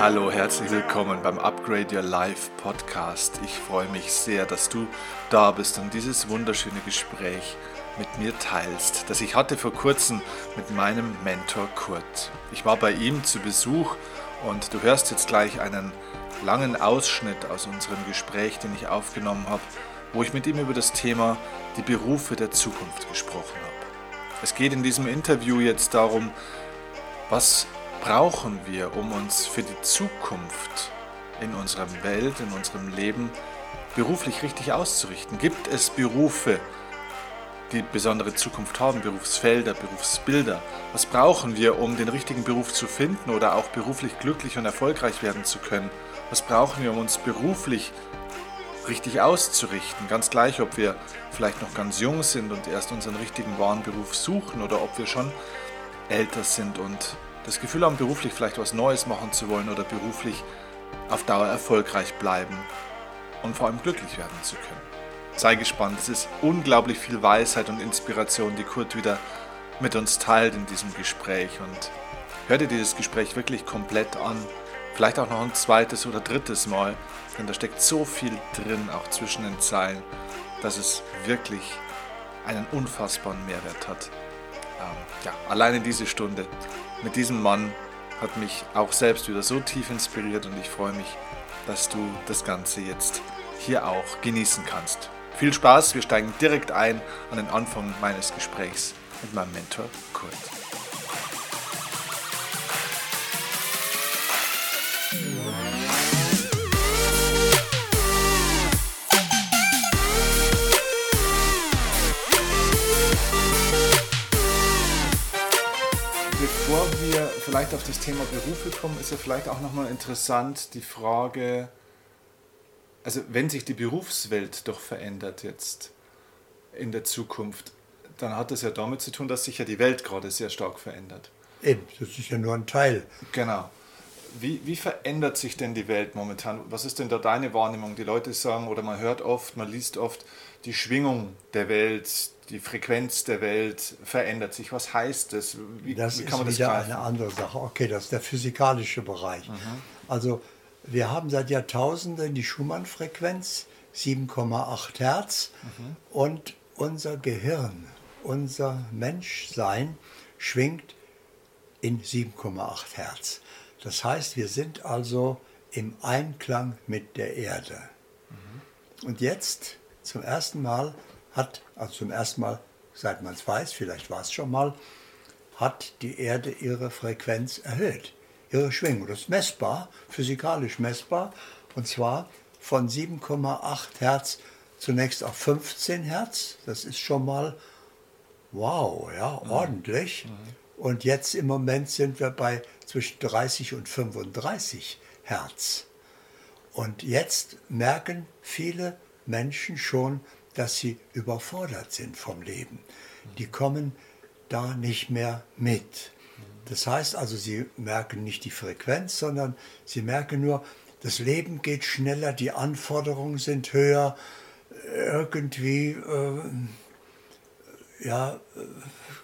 Hallo, herzlich willkommen beim Upgrade Your Life Podcast. Ich freue mich sehr, dass du da bist und dieses wunderschöne Gespräch mit mir teilst, das ich hatte vor kurzem mit meinem Mentor Kurt. Ich war bei ihm zu Besuch und du hörst jetzt gleich einen langen Ausschnitt aus unserem Gespräch, den ich aufgenommen habe, wo ich mit ihm über das Thema die Berufe der Zukunft gesprochen habe. Es geht in diesem Interview jetzt darum, was brauchen wir, um uns für die Zukunft in unserer Welt, in unserem Leben beruflich richtig auszurichten? Gibt es Berufe, die besondere Zukunft haben, Berufsfelder, Berufsbilder? Was brauchen wir, um den richtigen Beruf zu finden oder auch beruflich glücklich und erfolgreich werden zu können? Was brauchen wir, um uns beruflich richtig auszurichten? Ganz gleich, ob wir vielleicht noch ganz jung sind und erst unseren richtigen wahren Beruf suchen oder ob wir schon älter sind und das Gefühl haben, beruflich vielleicht was Neues machen zu wollen oder beruflich auf Dauer erfolgreich bleiben und vor allem glücklich werden zu können. Sei gespannt, es ist unglaublich viel Weisheit und Inspiration, die Kurt wieder mit uns teilt in diesem Gespräch und hör dir dieses Gespräch wirklich komplett an. Vielleicht auch noch ein zweites oder drittes Mal, denn da steckt so viel drin, auch zwischen den Zeilen, dass es wirklich einen unfassbaren Mehrwert hat. Ähm, ja, alleine diese Stunde mit diesem Mann hat mich auch selbst wieder so tief inspiriert und ich freue mich, dass du das Ganze jetzt hier auch genießen kannst. Viel Spaß, wir steigen direkt ein an den Anfang meines Gesprächs mit meinem Mentor Kurt. Bevor wir vielleicht auf das Thema Berufe kommen, ist ja vielleicht auch nochmal interessant die Frage, also wenn sich die Berufswelt doch verändert jetzt in der Zukunft, dann hat das ja damit zu tun, dass sich ja die Welt gerade sehr stark verändert. Eben, das ist ja nur ein Teil. Genau. Wie, wie verändert sich denn die Welt momentan? Was ist denn da deine Wahrnehmung? Die Leute sagen, oder man hört oft, man liest oft, die Schwingung der Welt, die Frequenz der Welt verändert sich. Was heißt das? Wie, das wie kann man das wieder greifen? eine andere Sache. Okay, das ist der physikalische Bereich. Mhm. Also wir haben seit Jahrtausenden die Schumann-Frequenz, 7,8 Hertz. Mhm. Und unser Gehirn, unser Menschsein schwingt in 7,8 Hertz. Das heißt, wir sind also im Einklang mit der Erde. Mhm. Und jetzt zum ersten Mal hat, also zum ersten Mal, seit man es weiß, vielleicht war es schon mal, hat die Erde ihre Frequenz erhöht, ihre Schwingung. Das ist messbar, physikalisch messbar, und zwar von 7,8 Hertz zunächst auf 15 Hertz. Das ist schon mal wow, ja, ordentlich. Mhm. Und jetzt im Moment sind wir bei zwischen 30 und 35 Hertz. Und jetzt merken viele Menschen schon, dass sie überfordert sind vom Leben. Die kommen da nicht mehr mit. Das heißt also, sie merken nicht die Frequenz, sondern sie merken nur, das Leben geht schneller, die Anforderungen sind höher, irgendwie äh, ja, äh,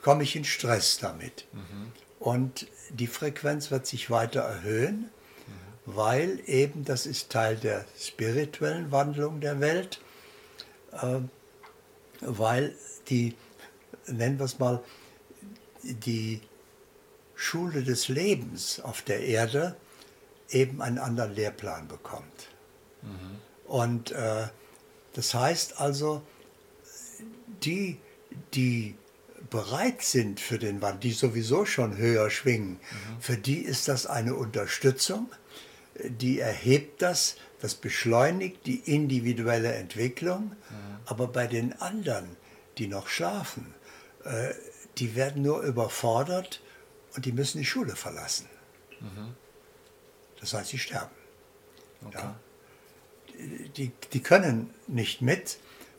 komme ich in Stress damit. Mhm. Und die Frequenz wird sich weiter erhöhen, mhm. weil eben das ist Teil der spirituellen Wandlung der Welt weil die, nennen wir es mal, die Schule des Lebens auf der Erde eben einen anderen Lehrplan bekommt. Mhm. Und äh, das heißt also, die, die bereit sind für den Wandel, die sowieso schon höher schwingen, mhm. für die ist das eine Unterstützung, die erhebt das, das beschleunigt die individuelle Entwicklung, mhm. aber bei den anderen, die noch schlafen, äh, die werden nur überfordert und die müssen die Schule verlassen. Mhm. Das heißt, sie sterben. Okay. Ja? Die, die können nicht mit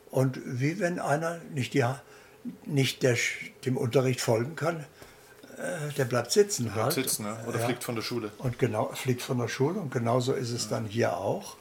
und wie wenn einer nicht, die, nicht der, dem Unterricht folgen kann, der bleibt sitzen der bleibt halt. sitzen, ne? oder ja. fliegt von der Schule. Und genau, fliegt von der Schule und genauso ist es dann hier auch.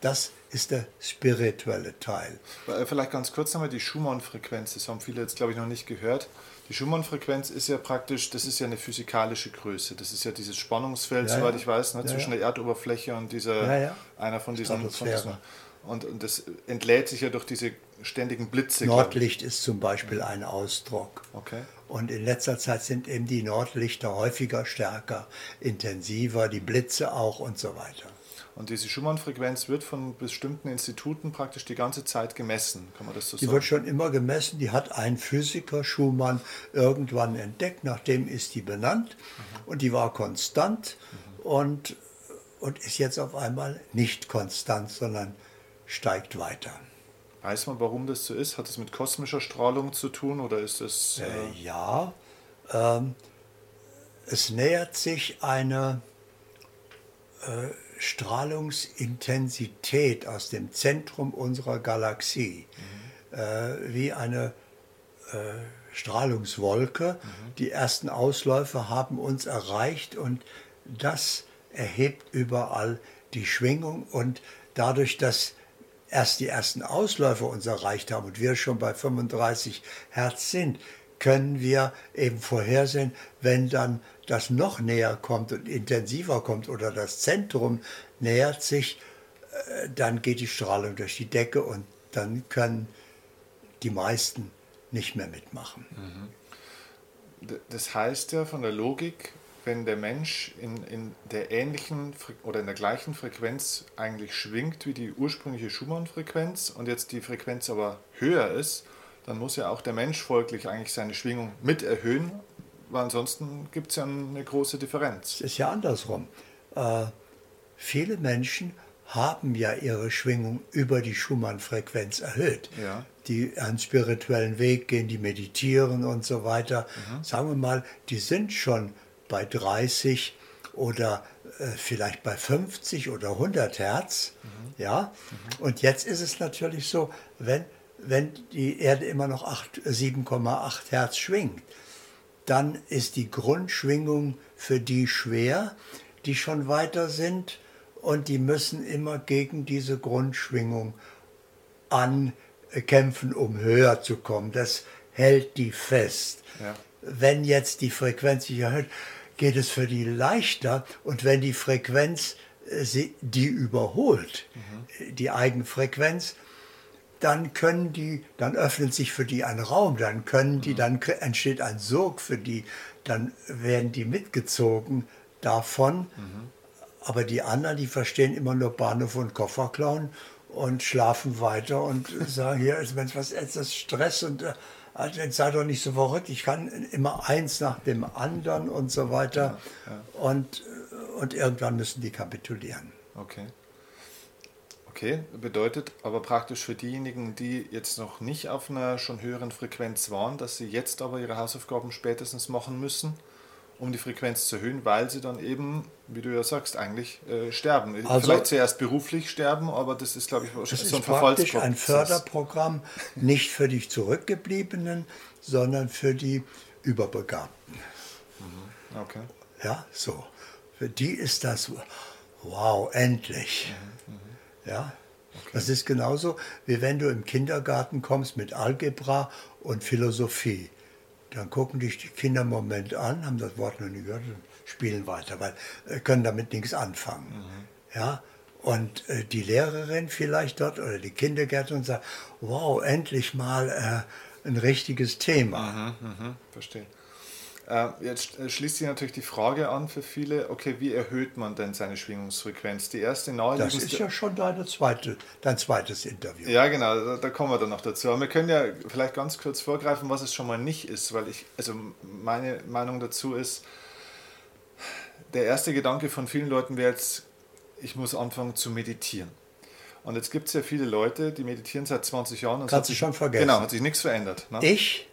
Das ist der spirituelle Teil. Äh, vielleicht ganz kurz nochmal die Schumann-Frequenz, das haben viele jetzt, glaube ich, noch nicht gehört. Die Schumann-Frequenz ist ja praktisch, das ist ja eine physikalische Größe. Das ist ja dieses Spannungsfeld, ja, soweit ich weiß, ne, ja, zwischen ja. der Erdoberfläche und dieser, einer von diesen, von diesen und, und das entlädt sich ja durch diese ständigen Blitze. Nordlicht ist zum Beispiel ein Ausdruck. Okay. Und in letzter Zeit sind eben die Nordlichter häufiger, stärker, intensiver, die Blitze auch und so weiter. Und diese Schumann-Frequenz wird von bestimmten Instituten praktisch die ganze Zeit gemessen, kann man das so die sagen? Die wird schon immer gemessen, die hat ein Physiker Schumann irgendwann entdeckt, nachdem ist die benannt mhm. und die war konstant mhm. und, und ist jetzt auf einmal nicht konstant, sondern steigt weiter. Weiß man, warum das so ist? Hat es mit kosmischer Strahlung zu tun oder ist es... Äh, äh ja, ähm, es nähert sich eine äh, Strahlungsintensität aus dem Zentrum unserer Galaxie, mhm. äh, wie eine äh, Strahlungswolke. Mhm. Die ersten Ausläufe haben uns erreicht und das erhebt überall die Schwingung und dadurch, dass erst die ersten Ausläufer uns erreicht haben und wir schon bei 35 Hertz sind, können wir eben vorhersehen, wenn dann das noch näher kommt und intensiver kommt oder das Zentrum nähert sich, äh, dann geht die Strahlung durch die Decke und dann können die meisten nicht mehr mitmachen. Mhm. Das heißt ja von der Logik, wenn der Mensch in, in der ähnlichen oder in der gleichen Frequenz eigentlich schwingt wie die ursprüngliche Schumann-Frequenz und jetzt die Frequenz aber höher ist, dann muss ja auch der Mensch folglich eigentlich seine Schwingung mit erhöhen, weil ansonsten gibt es ja eine große Differenz. Es ist ja andersrum. Äh, viele Menschen haben ja ihre Schwingung über die Schumann-Frequenz erhöht. Ja. Die einen spirituellen Weg gehen, die meditieren und so weiter. Mhm. Sagen wir mal, die sind schon bei 30 oder äh, vielleicht bei 50 oder 100 Hertz. Mhm. Ja? Mhm. Und jetzt ist es natürlich so, wenn, wenn die Erde immer noch 7,8 Hertz schwingt, dann ist die Grundschwingung für die schwer, die schon weiter sind und die müssen immer gegen diese Grundschwingung ankämpfen, um höher zu kommen. Das hält die fest. Ja. Wenn jetzt die Frequenz sich erhöht, geht es für die leichter und wenn die Frequenz äh, die überholt, mhm. die Eigenfrequenz, dann können die, dann öffnet sich für die ein Raum, dann können die, mhm. dann entsteht ein Sog für die, dann werden die mitgezogen davon. Mhm. Aber die anderen, die verstehen immer nur Bahnhof und Kofferklauen und schlafen weiter und sagen, hier ist was ist das Stress und äh, also jetzt sei doch nicht so verrückt, ich kann immer eins nach dem anderen und so weiter. Ja, ja. Und, und irgendwann müssen die kapitulieren. Okay. Okay, bedeutet aber praktisch für diejenigen, die jetzt noch nicht auf einer schon höheren Frequenz waren, dass sie jetzt aber ihre Hausaufgaben spätestens machen müssen um die Frequenz zu erhöhen, weil sie dann eben, wie du ja sagst, eigentlich äh, sterben. Also, Vielleicht zuerst beruflich sterben, aber das ist, glaube ich, wahrscheinlich so ein Verfallsprozess. ein Förderprogramm, nicht für die Zurückgebliebenen, sondern für die Überbegabten. Mhm. Okay. Ja, so. Für die ist das, wow, endlich. Mhm. Mhm. Ja, okay. das ist genauso, wie wenn du im Kindergarten kommst mit Algebra und Philosophie. Dann gucken dich die Kinder einen Moment an, haben das Wort noch nie gehört und spielen weiter, weil äh, können damit nichts anfangen. Mhm. Ja? Und äh, die Lehrerin vielleicht dort oder die Kindergärtnerin sagt, wow, endlich mal äh, ein richtiges Thema. Mhm, mh, verstehe. Äh, jetzt äh, schließt sich natürlich die Frage an für viele, okay, wie erhöht man denn seine Schwingungsfrequenz? Die erste Das ist ja schon deine zweite, dein zweites Interview. Ja, genau, da, da, kommen wir dann noch dazu. Aber wir können ja vielleicht ganz kurz vorgreifen, was es schon mal nicht ist, weil ich, also meine Meinung dazu ist, der erste Gedanke von vielen Leuten wäre jetzt, ich muss anfangen zu meditieren. Und jetzt gibt es ja viele Leute, die meditieren seit 20 Jahren. Und Kannst du schon vergessen. Genau, hat sich nichts verändert. Ne? Ich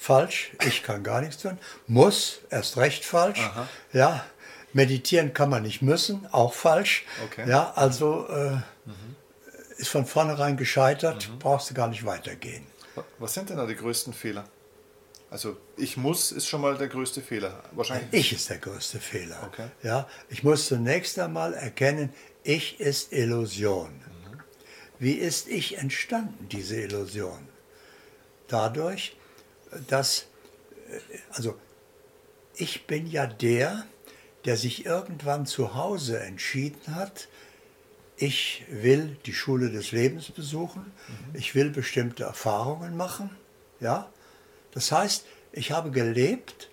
falsch, ich kann gar nichts tun. Muss, erst recht falsch. Aha. Ja, meditieren kann man nicht müssen, auch falsch. Okay. Ja, also äh, mhm. ist von vornherein gescheitert, mhm. brauchst du gar nicht weitergehen. Was sind denn da die größten Fehler? Also ich muss ist schon mal der größte Fehler. Wahrscheinlich. Ich ist der größte Fehler. Okay. Ja, ich muss zunächst einmal erkennen, ich ist Illusion. Mhm. Wie ist ich entstanden, diese Illusion? Dadurch, dass, also ich bin ja der, der sich irgendwann zu Hause entschieden hat, ich will die Schule des Lebens besuchen, mhm. ich will bestimmte Erfahrungen machen, ja. Das heißt, ich habe gelebt,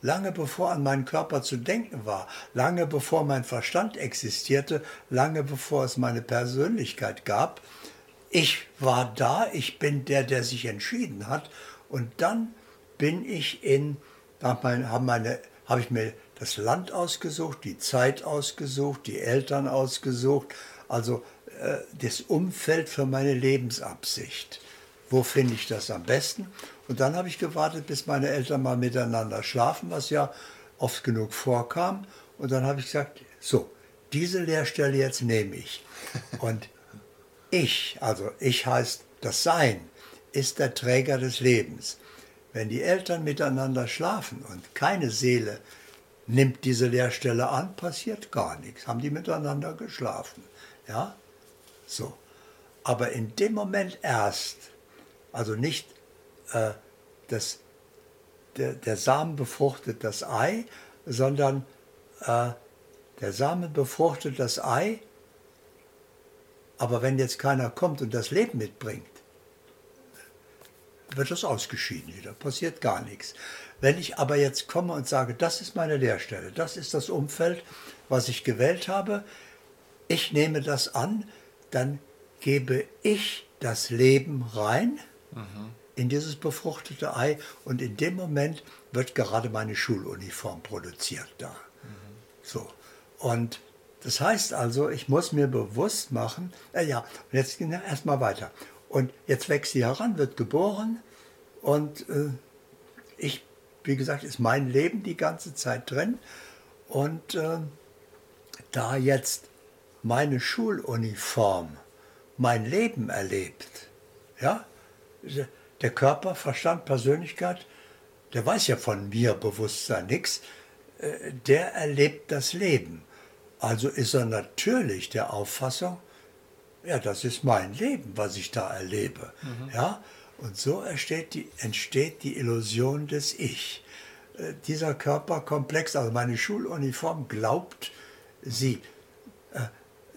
lange bevor an meinen Körper zu denken war, lange bevor mein Verstand existierte, lange bevor es meine Persönlichkeit gab. Ich war da, ich bin der, der sich entschieden hat. Und dann bin ich in, habe meine, ich mir das Land ausgesucht, die Zeit ausgesucht, die Eltern ausgesucht, also äh, das Umfeld für meine Lebensabsicht. Wo finde ich das am besten? Und dann habe ich gewartet, bis meine Eltern mal miteinander schlafen, was ja oft genug vorkam. Und dann habe ich gesagt, so, diese Lehrstelle jetzt nehme ich. Und ich, also ich heißt das Sein, ist der Träger des Lebens. Wenn die Eltern miteinander schlafen und keine Seele nimmt diese Lehrstelle an, passiert gar nichts. Haben die miteinander geschlafen. Ja? So. Aber in dem Moment erst, also nicht äh, das, der, der Samen befruchtet das Ei, sondern äh, der Samen befruchtet das Ei, aber wenn jetzt keiner kommt und das Leben mitbringt, wird das ausgeschieden wieder, passiert gar nichts. Wenn ich aber jetzt komme und sage, das ist meine Lehrstelle, das ist das Umfeld, was ich gewählt habe, ich nehme das an, dann gebe ich das Leben rein mhm. in dieses befruchtete Ei und in dem Moment wird gerade meine Schuluniform produziert da. Mhm. So. Und das heißt also, ich muss mir bewusst machen, äh ja, jetzt gehen wir erstmal weiter. Und jetzt wächst sie heran, wird geboren und äh, ich wie gesagt, ist mein Leben die ganze Zeit drin. Und äh, da jetzt meine Schuluniform mein Leben erlebt, ja, der Körper, Verstand, Persönlichkeit, der weiß ja von mir Bewusstsein nichts, äh, der erlebt das Leben. Also ist er natürlich der Auffassung, ja, das ist mein Leben, was ich da erlebe. Mhm. Ja, und so entsteht die, entsteht die Illusion des Ich. Äh, dieser Körperkomplex, also meine Schuluniform, glaubt sie. Äh,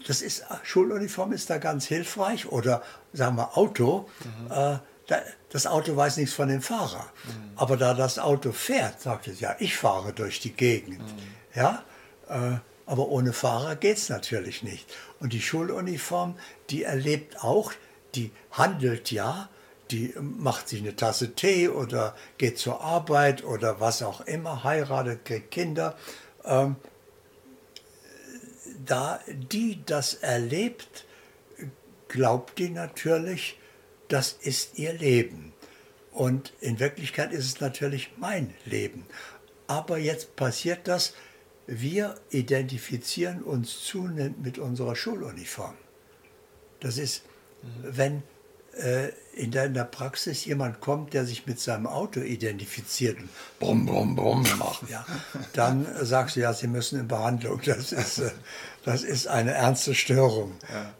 das ist, Schuluniform ist da ganz hilfreich oder sagen wir Auto. Mhm. Äh, das Auto weiß nichts von dem Fahrer. Mhm. Aber da das Auto fährt, sagt es ja, ich fahre durch die Gegend. Mhm. Ja? Aber ohne Fahrer geht es natürlich nicht. Und die Schuluniform, die erlebt auch, die handelt ja, die macht sich eine Tasse Tee oder geht zur Arbeit oder was auch immer, heiratet, kriegt Kinder. Ähm, da die das erlebt, glaubt die natürlich, das ist ihr Leben. Und in Wirklichkeit ist es natürlich mein Leben. Aber jetzt passiert das, wir identifizieren uns zunehmend mit unserer Schuluniform. Das ist, wenn äh, in der Praxis jemand kommt, der sich mit seinem Auto identifiziert und brumm, brumm, brumm macht, ja, dann sagst du ja, sie müssen in Behandlung. Das ist, äh, das ist eine ernste Störung.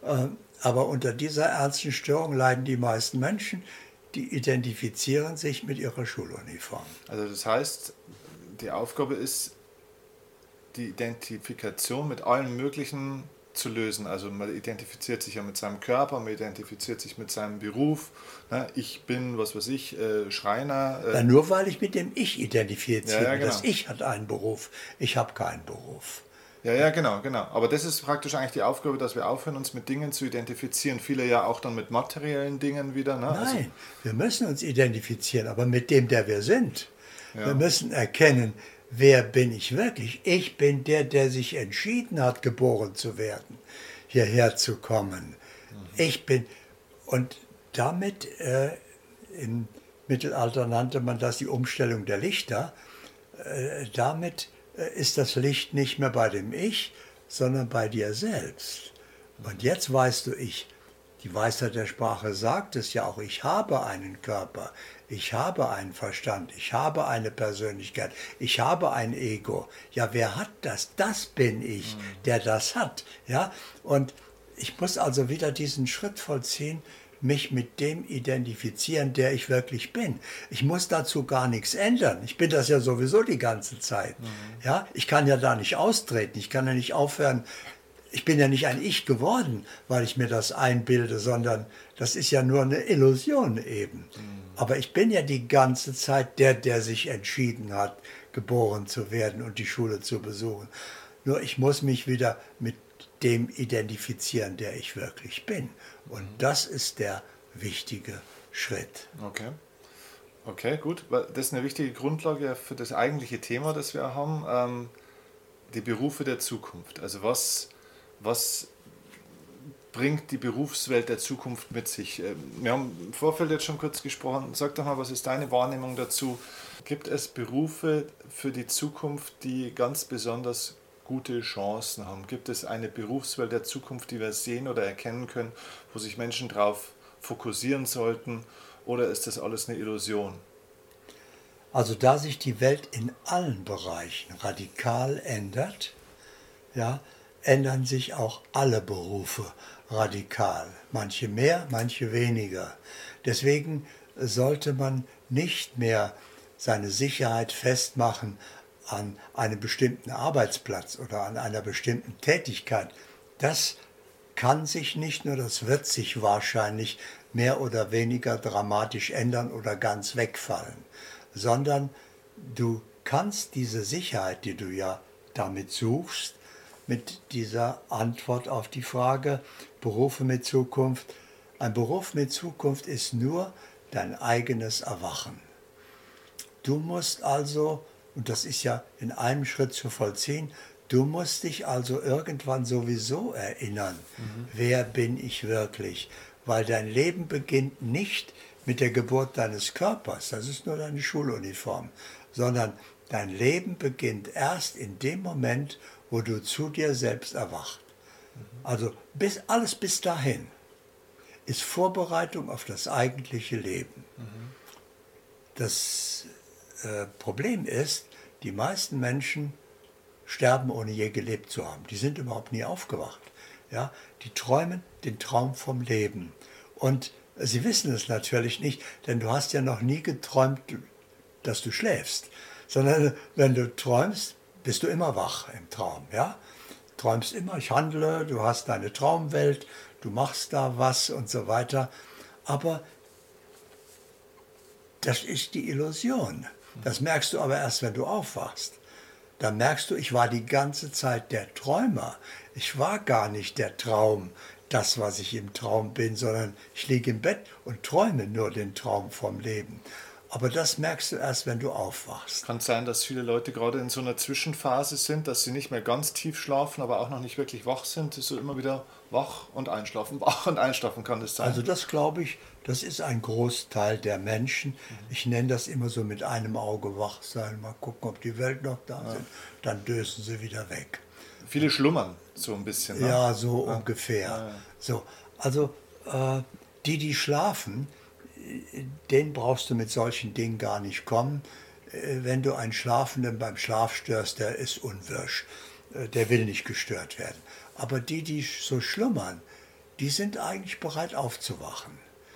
Ja. Äh, aber unter dieser ernsten Störung leiden die meisten Menschen, die identifizieren sich mit ihrer Schuluniform. Also das heißt, die Aufgabe ist die Identifikation mit allen möglichen zu lösen. Also man identifiziert sich ja mit seinem Körper, man identifiziert sich mit seinem Beruf. Ne? Ich bin, was weiß ich, äh, Schreiner. Äh. Ja, nur weil ich mit dem Ich identifiziert ja, ja, genau. Das Ich hat einen Beruf, ich habe keinen Beruf. Ja, ja, genau, genau. Aber das ist praktisch eigentlich die Aufgabe, dass wir aufhören, uns mit Dingen zu identifizieren. Viele ja auch dann mit materiellen Dingen wieder. Ne? Also Nein, also, wir müssen uns identifizieren, aber mit dem, der wir sind. Wir müssen erkennen, wer bin ich wirklich? Ich bin der, der sich entschieden hat, geboren zu werden, hierher zu kommen. Ich bin, und damit, äh, im Mittelalter nannte man das die Umstellung der Lichter, äh, damit äh, ist das Licht nicht mehr bei dem Ich, sondern bei dir selbst. Und jetzt weißt du, ich, die Weisheit der Sprache sagt es ja auch, ich habe einen Körper, ich habe einen Verstand, ich habe eine Persönlichkeit, ich habe ein Ego. Ja, wer hat das? Das bin ich, mhm. der das hat. Ja, und ich muss also wieder diesen Schritt vollziehen, mich mit dem identifizieren, der ich wirklich bin. Ich muss dazu gar nichts ändern. Ich bin das ja sowieso die ganze Zeit. Mhm. Ja, ich kann ja da nicht austreten. Ich kann ja nicht aufhören. Ich bin ja nicht ein Ich geworden, weil ich mir das einbilde, sondern das ist ja nur eine Illusion eben. Aber ich bin ja die ganze Zeit der, der sich entschieden hat, geboren zu werden und die Schule zu besuchen. Nur ich muss mich wieder mit dem identifizieren, der ich wirklich bin. Und mhm. das ist der wichtige Schritt. Okay. Okay, gut. Das ist eine wichtige Grundlage für das eigentliche Thema, das wir haben. Ähm, die Berufe der Zukunft. Also was, was bringt die Berufswelt der Zukunft mit sich? Ähm, wir haben im Vorfeld jetzt schon kurz gesprochen. Sag doch mal, was ist deine Wahrnehmung dazu? Gibt es Berufe für die Zukunft, die ganz besonders gute Chancen haben? Gibt es eine Berufswelt der Zukunft, die wir sehen oder erkennen können, wo sich Menschen darauf fokussieren sollten? Oder ist das alles eine Illusion? Also da sich die Welt in allen Bereichen radikal ändert, ja, ändern sich auch alle Berufe radikal. Manche mehr, manche weniger. Deswegen sollte man nicht mehr seine Sicherheit festmachen an einem bestimmten Arbeitsplatz oder an einer bestimmten Tätigkeit, das kann sich nicht nur, das wird sich wahrscheinlich mehr oder weniger dramatisch ändern oder ganz wegfallen, sondern du kannst diese Sicherheit, die du ja damit suchst, mit dieser Antwort auf die Frage Berufe mit Zukunft. Ein Beruf mit Zukunft ist nur dein eigenes Erwachen. Du musst also und das ist ja in einem Schritt zu vollziehen. Du musst dich also irgendwann sowieso erinnern, mhm. wer bin ich wirklich? Weil dein Leben beginnt nicht mit der Geburt deines Körpers, das ist nur deine Schuluniform, sondern dein Leben beginnt erst in dem Moment, wo du zu dir selbst erwacht. Also bis, alles bis dahin ist Vorbereitung auf das eigentliche Leben. Das äh, Problem ist, die meisten Menschen sterben, ohne je gelebt zu haben. Die sind überhaupt nie aufgewacht. Ja? Die träumen den Traum vom Leben. Und sie wissen es natürlich nicht, denn du hast ja noch nie geträumt, dass du schläfst. Sondern wenn du träumst, bist du immer wach im Traum. Ja? Träumst immer, ich handle, du hast deine Traumwelt, du machst da was und so weiter. Aber das ist die Illusion. Das merkst du aber erst, wenn du aufwachst. Da merkst du, ich war die ganze Zeit der Träumer. Ich war gar nicht der Traum, das, was ich im Traum bin, sondern ich liege im Bett und träume nur den Traum vom Leben. Aber das merkst du erst, wenn du aufwachst. Kann sein, dass viele Leute gerade in so einer Zwischenphase sind, dass sie nicht mehr ganz tief schlafen, aber auch noch nicht wirklich wach sind. So immer wieder wach und einschlafen, wach und einschlafen kann das sein. Also das glaube ich, das ist ein Großteil der Menschen. Ich nenne das immer so mit einem Auge wach sein, mal gucken, ob die Welt noch da ja. sind. Dann dösen sie wieder weg. Viele schlummern so ein bisschen. Ne? Ja, so ja. ungefähr. Ja, so, also äh, die, die schlafen, den brauchst du mit solchen Dingen gar nicht kommen. Äh, wenn du einen Schlafenden beim Schlaf störst, der ist unwirsch. Äh, der will nicht gestört werden. Aber die, die so schlummern, die sind eigentlich bereit aufzuwachen.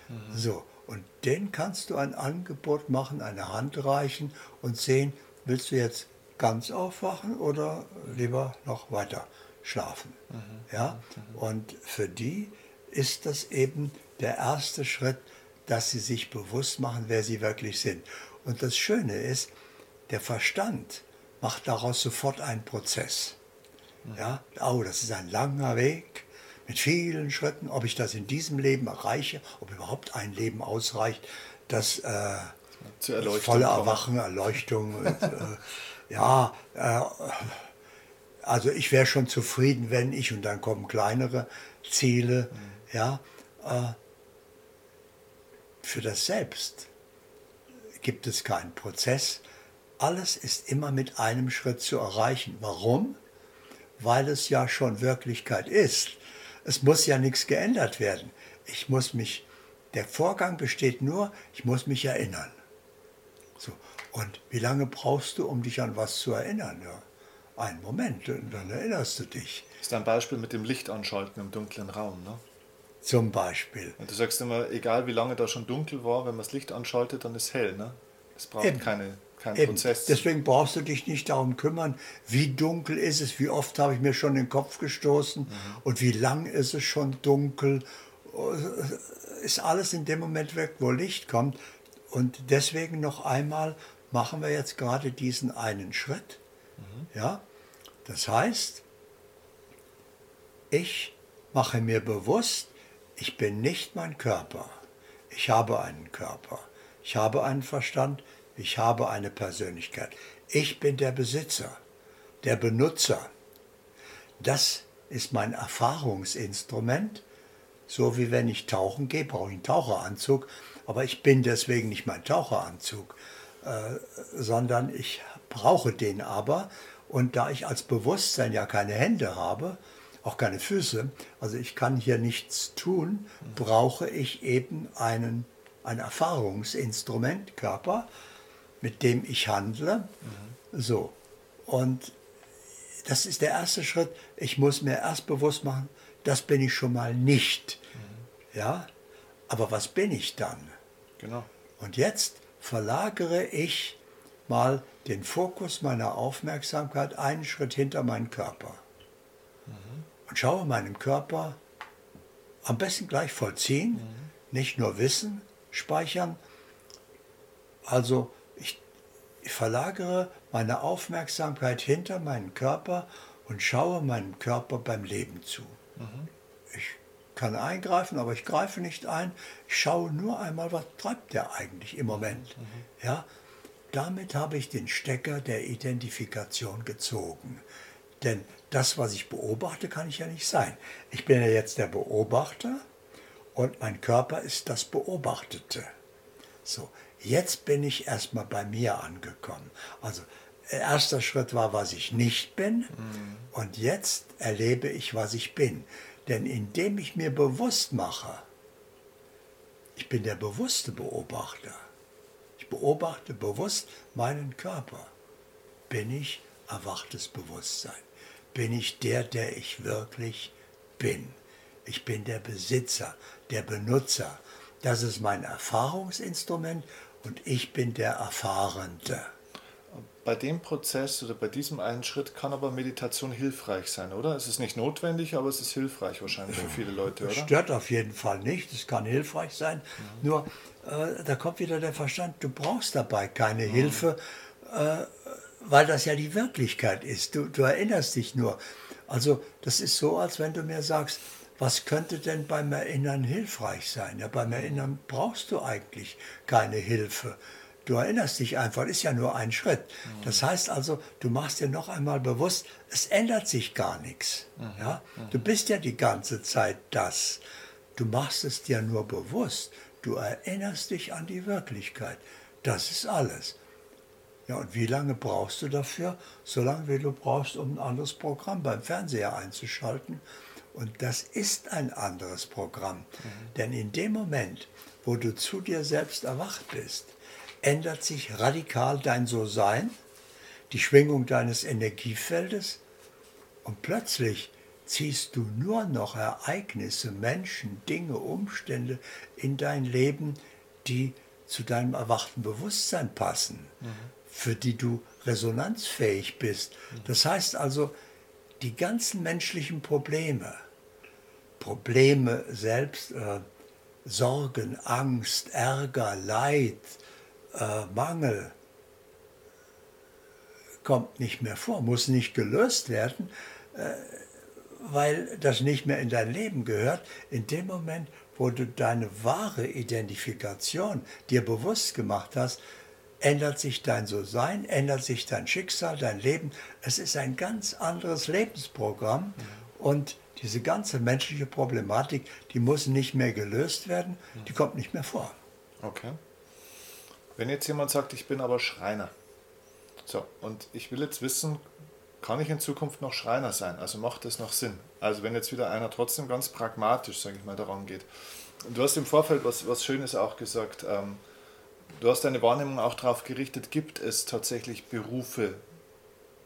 Mhm. So, und denen kannst du ein Angebot machen, eine Hand reichen und sehen, willst du jetzt ganz aufwachen oder lieber noch weiter schlafen. Mhm. Ja? Mhm. Und für die ist das eben der erste Schritt, dass sie sich bewusst machen, wer sie wirklich sind. Und das Schöne ist, der Verstand macht daraus sofort einen Prozess. Ja, oh, das ist ein langer Weg mit vielen Schritten. Ob ich das in diesem Leben erreiche, ob überhaupt ein Leben ausreicht, das, äh, volle Erwachen, Erleuchtung. und, äh, ja, äh, also ich wäre schon zufrieden, wenn ich, und dann kommen kleinere Ziele, mhm. ja, äh, für das Selbst gibt es keinen Prozess. Alles ist immer mit einem Schritt zu erreichen. Warum? Weil es ja schon Wirklichkeit ist. Es muss ja nichts geändert werden. Ich muss mich, der Vorgang besteht nur, ich muss mich erinnern. So. Und wie lange brauchst du, um dich an was zu erinnern? Ja? einen Moment, dann erinnerst du dich. Das ist ein Beispiel mit dem Licht anschalten im dunklen Raum, ne? Zum Beispiel. Und du sagst immer, egal wie lange da schon dunkel war, wenn man das Licht anschaltet, dann ist hell, ne? Es braucht Eben. keine. Deswegen brauchst du dich nicht darum kümmern, wie dunkel ist es, wie oft habe ich mir schon den Kopf gestoßen mhm. und wie lang ist es schon dunkel. Ist alles in dem Moment weg, wo Licht kommt. Und deswegen noch einmal machen wir jetzt gerade diesen einen Schritt. Mhm. Ja? Das heißt, ich mache mir bewusst, ich bin nicht mein Körper. Ich habe einen Körper. Ich habe einen Verstand. Ich habe eine Persönlichkeit. Ich bin der Besitzer, der Benutzer. Das ist mein Erfahrungsinstrument. So wie wenn ich tauchen gehe, brauche ich einen Taucheranzug. Aber ich bin deswegen nicht mein Taucheranzug, äh, sondern ich brauche den aber. Und da ich als Bewusstsein ja keine Hände habe, auch keine Füße, also ich kann hier nichts tun, brauche ich eben einen, ein Erfahrungsinstrument, Körper, mit dem ich handle. Mhm. So. Und das ist der erste Schritt. Ich muss mir erst bewusst machen, das bin ich schon mal nicht. Mhm. Ja? Aber was bin ich dann? Genau. Und jetzt verlagere ich mal den Fokus meiner Aufmerksamkeit einen Schritt hinter meinen Körper und schaue meinem Körper am besten gleich vollziehen, mhm. nicht nur Wissen speichern. Also ich, ich verlagere meine Aufmerksamkeit hinter meinen Körper und schaue meinem Körper beim Leben zu. Mhm. Ich kann eingreifen, aber ich greife nicht ein. Ich schaue nur einmal, was treibt der eigentlich im Moment. Mhm. Ja, damit habe ich den Stecker der Identifikation gezogen. Denn das, was ich beobachte, kann ich ja nicht sein. Ich bin ja jetzt der Beobachter und mein Körper ist das Beobachtete. So, jetzt bin ich erstmal bei mir angekommen. Also erster Schritt war, was ich nicht bin mhm. und jetzt erlebe ich, was ich bin. Denn indem ich mir bewusst mache, ich bin der bewusste Beobachter, ich beobachte bewusst meinen Körper, bin ich erwachtes Bewusstsein bin ich der, der ich wirklich bin. Ich bin der Besitzer, der Benutzer. Das ist mein Erfahrungsinstrument und ich bin der Erfahrende. Bei dem Prozess oder bei diesem einen Schritt kann aber Meditation hilfreich sein, oder? Es ist nicht notwendig, aber es ist hilfreich wahrscheinlich für viele Leute, oder? Es stört auf jeden Fall nicht, es kann hilfreich sein. Mhm. Nur, äh, da kommt wieder der Verstand, du brauchst dabei keine mhm. Hilfe. Äh, weil das ja die Wirklichkeit ist. Du, du erinnerst dich nur. Also das ist so, als wenn du mir sagst, was könnte denn beim Erinnern hilfreich sein? Ja, beim Erinnern brauchst du eigentlich keine Hilfe. Du erinnerst dich einfach, ist ja nur ein Schritt. Mhm. Das heißt also, du machst dir noch einmal bewusst, es ändert sich gar nichts. Mhm. Ja? Mhm. Du bist ja die ganze Zeit das. Du machst es dir nur bewusst. Du erinnerst dich an die Wirklichkeit. Das ist alles. Ja, und wie lange brauchst du dafür? So lange, wie du brauchst, um ein anderes Programm beim Fernseher einzuschalten. Und das ist ein anderes Programm. Mhm. Denn in dem Moment, wo du zu dir selbst erwacht bist, ändert sich radikal dein So-Sein, die Schwingung deines Energiefeldes und plötzlich ziehst du nur noch Ereignisse, Menschen, Dinge, Umstände in dein Leben, die zu deinem erwachten Bewusstsein passen. Mhm für die du resonanzfähig bist. Das heißt also, die ganzen menschlichen Probleme, Probleme selbst, äh, Sorgen, Angst, Ärger, Leid, äh, Mangel, kommt nicht mehr vor, muss nicht gelöst werden, äh, weil das nicht mehr in dein Leben gehört. In dem Moment, wo du deine wahre Identifikation dir bewusst gemacht hast, ändert sich dein So-Sein, ändert sich dein Schicksal, dein Leben. Es ist ein ganz anderes Lebensprogramm und diese ganze menschliche Problematik, die muss nicht mehr gelöst werden, die kommt nicht mehr vor. Okay. Wenn jetzt jemand sagt, ich bin aber Schreiner, so, und ich will jetzt wissen, kann ich in Zukunft noch Schreiner sein? Also macht das noch Sinn? Also wenn jetzt wieder einer trotzdem ganz pragmatisch, sage ich mal, daran geht. Du hast im Vorfeld was, was Schönes auch gesagt. Ähm, Du hast deine Wahrnehmung auch darauf gerichtet, gibt es tatsächlich Berufe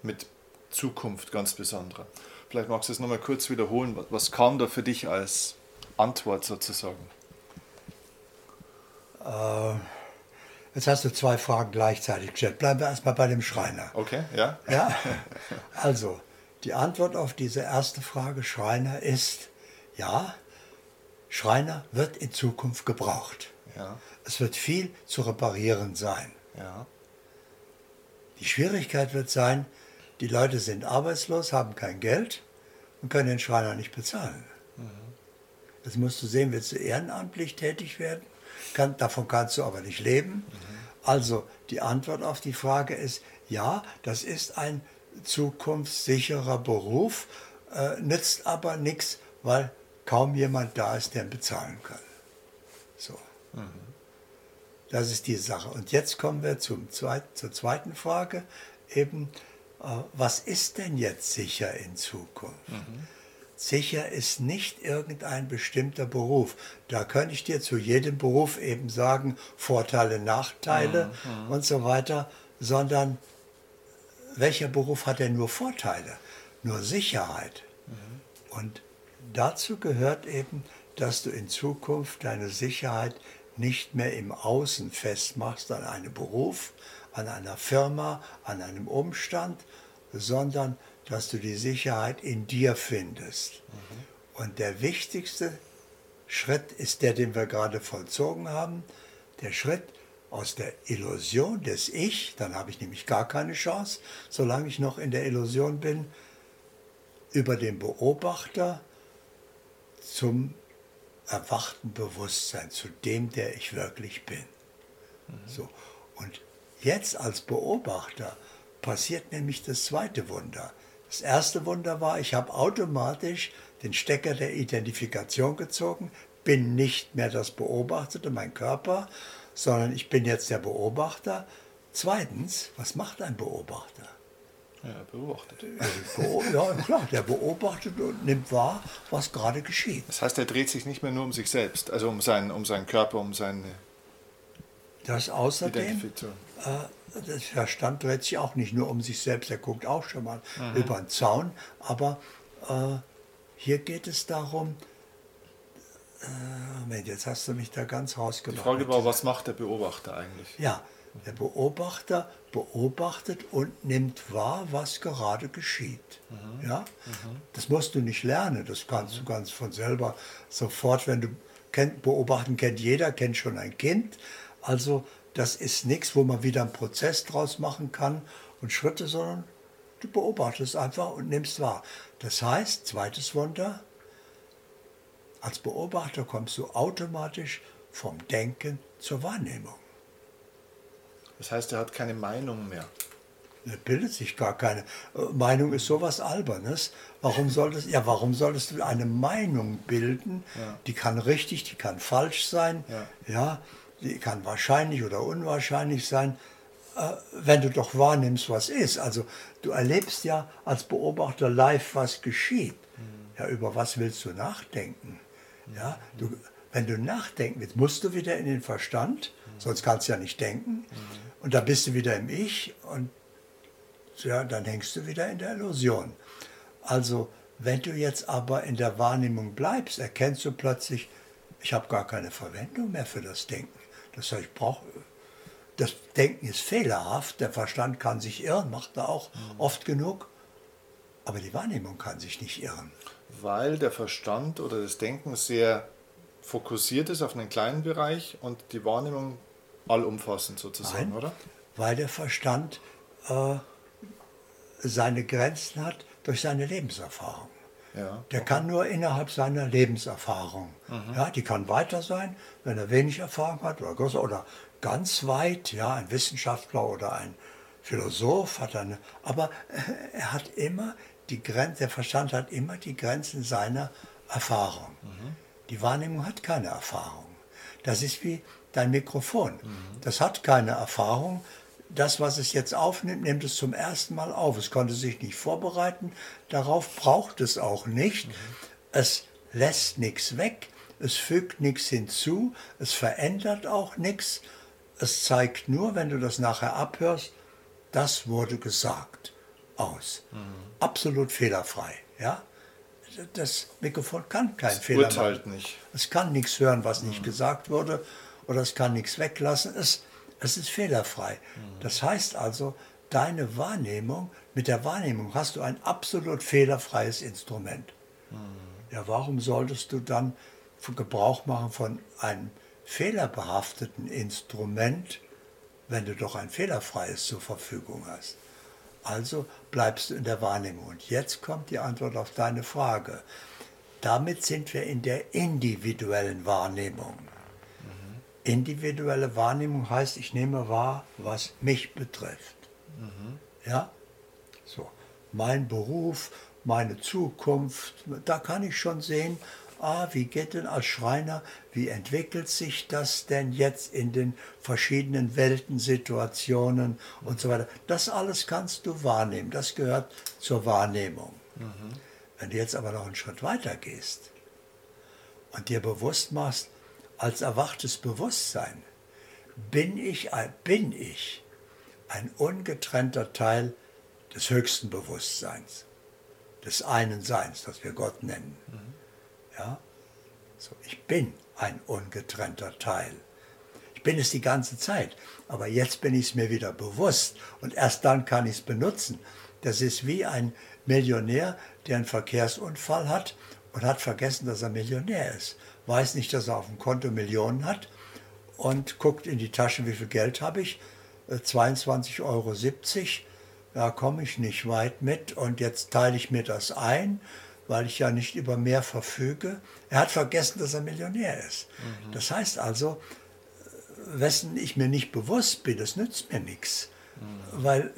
mit Zukunft ganz besonderer. Vielleicht magst du es nochmal kurz wiederholen. Was kam da für dich als Antwort sozusagen? Äh, jetzt hast du zwei Fragen gleichzeitig gestellt. Bleiben wir erstmal bei dem Schreiner. Okay, ja. ja? Also, die Antwort auf diese erste Frage, Schreiner, ist ja, Schreiner wird in Zukunft gebraucht. Ja. Es wird viel zu reparieren sein. Ja. Die Schwierigkeit wird sein, die Leute sind arbeitslos, haben kein Geld und können den Schreiner nicht bezahlen. Mhm. Das musst du sehen, willst du ehrenamtlich tätig werden, kann, davon kannst du aber nicht leben. Mhm. Also die Antwort auf die Frage ist, ja, das ist ein zukunftssicherer Beruf, äh, nützt aber nichts, weil kaum jemand da ist, der ihn bezahlen kann. So. Mhm. Das ist die Sache. Und jetzt kommen wir zum zweit, zur zweiten Frage, eben, äh, was ist denn jetzt sicher in Zukunft? Mhm. Sicher ist nicht irgendein bestimmter Beruf. Da könnte ich dir zu jedem Beruf eben sagen, Vorteile, Nachteile mhm. und so weiter, sondern welcher Beruf hat denn nur Vorteile? Nur Sicherheit. Mhm. Und dazu gehört eben, dass du in Zukunft deine Sicherheit nicht mehr im Außen festmachst an einem Beruf, an einer Firma, an einem Umstand, sondern dass du die Sicherheit in dir findest. Mhm. Und der wichtigste Schritt ist der, den wir gerade vollzogen haben, der Schritt aus der Illusion des Ich, dann habe ich nämlich gar keine Chance, solange ich noch in der Illusion bin, über den Beobachter zum erwachten Bewusstsein, zu dem, der ich wirklich bin. Mhm. So. Und jetzt als Beobachter passiert nämlich das zweite Wunder. Das erste Wunder war, ich habe automatisch den Stecker der Identifikation gezogen, bin nicht mehr das Beobachtete, mein Körper, sondern ich bin jetzt der Beobachter. Zweitens, was macht ein Beobachter? Ja, er beobachtet. Ja, klar, der beobachtet und nimmt wahr, was gerade geschieht. Das heißt, er dreht sich nicht mehr nur um sich selbst, also um seinen, um seinen Körper, um seine das außerdem, äh, der Verstand dreht sich auch nicht nur um sich selbst, er guckt auch schon mal mhm. über den Zaun, aber äh, hier geht es darum, äh, Moment, jetzt hast du mich da ganz rausgebracht. Die Frage war, was macht der Beobachter eigentlich? Ja, der Beobachter beobachtet und nimmt wahr, was gerade geschieht. Mhm. Ja? Mhm. Das musst du nicht lernen, das kannst mhm. du ganz von selber sofort, wenn du kennt, beobachten kennt jeder, kennt schon ein Kind. Also das ist nichts, wo man wieder einen Prozess draus machen kann und Schritte, sondern du beobachtest einfach und nimmst wahr. Das heißt, zweites Wunder, als Beobachter kommst du automatisch vom Denken zur Wahrnehmung. Das heißt, er hat keine Meinung mehr. Er bildet sich gar keine. Äh, Meinung ist sowas Albernes. Warum solltest, ja, warum solltest du eine Meinung bilden? Ja. Die kann richtig, die kann falsch sein. Ja. ja, die kann wahrscheinlich oder unwahrscheinlich sein, äh, wenn du doch wahrnimmst, was ist. Also du erlebst ja als Beobachter live, was geschieht. Mhm. Ja, über was willst du nachdenken? Ja, du, wenn du nachdenken willst, musst du wieder in den Verstand, mhm. sonst kannst du ja nicht denken. Und da bist du wieder im Ich und ja, dann hängst du wieder in der Illusion. Also, wenn du jetzt aber in der Wahrnehmung bleibst, erkennst du plötzlich, ich habe gar keine Verwendung mehr für das Denken. Das heißt, ich brauche das Denken ist fehlerhaft, der Verstand kann sich irren, macht er auch mhm. oft genug, aber die Wahrnehmung kann sich nicht irren. Weil der Verstand oder das Denken sehr fokussiert ist auf einen kleinen Bereich und die Wahrnehmung allumfassend sozusagen, Nein, oder? Weil der Verstand äh, seine Grenzen hat durch seine Lebenserfahrung. Ja, der kann nur innerhalb seiner Lebenserfahrung. Mhm. Ja, die kann weiter sein, wenn er wenig Erfahrung hat oder, größer, oder ganz weit, ja, ein Wissenschaftler oder ein Philosoph hat eine, aber er hat immer die Grenzen, der Verstand hat immer die Grenzen seiner Erfahrung. Mhm. Die Wahrnehmung hat keine Erfahrung. Das ist wie dein Mikrofon. Mhm. Das hat keine Erfahrung. Das, was es jetzt aufnimmt, nimmt es zum ersten Mal auf. Es konnte sich nicht vorbereiten. Darauf braucht es auch nicht. Mhm. Es lässt nichts weg. Es fügt nichts hinzu. Es verändert auch nichts. Es zeigt nur, wenn du das nachher abhörst, das wurde gesagt. aus. Mhm. Absolut fehlerfrei. Ja? Das Mikrofon kann keinen das Fehler machen. nicht. Es kann nichts hören, was mhm. nicht gesagt wurde, oder es kann nichts weglassen. Es, es ist fehlerfrei. Mhm. Das heißt also, deine Wahrnehmung, mit der Wahrnehmung hast du ein absolut fehlerfreies Instrument. Mhm. Ja, warum solltest du dann Gebrauch machen von einem fehlerbehafteten Instrument, wenn du doch ein fehlerfreies zur Verfügung hast? Also bleibst du in der Wahrnehmung. Und jetzt kommt die Antwort auf deine Frage. Damit sind wir in der individuellen Wahrnehmung. Individuelle Wahrnehmung heißt, ich nehme wahr, was mich betrifft. Mhm. Ja? So, mein Beruf, meine Zukunft, da kann ich schon sehen, ah, wie geht denn als Schreiner, wie entwickelt sich das denn jetzt in den verschiedenen Weltensituationen und so weiter. Das alles kannst du wahrnehmen, das gehört zur Wahrnehmung. Mhm. Wenn du jetzt aber noch einen Schritt weiter gehst und dir bewusst machst, als erwachtes Bewusstsein bin ich, bin ich ein ungetrennter Teil des höchsten Bewusstseins, des einen Seins, das wir Gott nennen. Mhm. Ja? So, ich bin ein ungetrennter Teil. Ich bin es die ganze Zeit, aber jetzt bin ich es mir wieder bewusst und erst dann kann ich es benutzen. Das ist wie ein Millionär, der einen Verkehrsunfall hat und hat vergessen, dass er Millionär ist. Weiß nicht, dass er auf dem Konto Millionen hat und guckt in die Tasche, wie viel Geld habe ich. 22,70 äh, Euro. Da komme ich nicht weit mit und jetzt teile ich mir das ein weil ich ja nicht über mehr verfüge. Er hat vergessen, dass er Millionär ist. Mhm. Das heißt also, wessen ich mir nicht bewusst bin, das nützt mir nichts, mhm. weil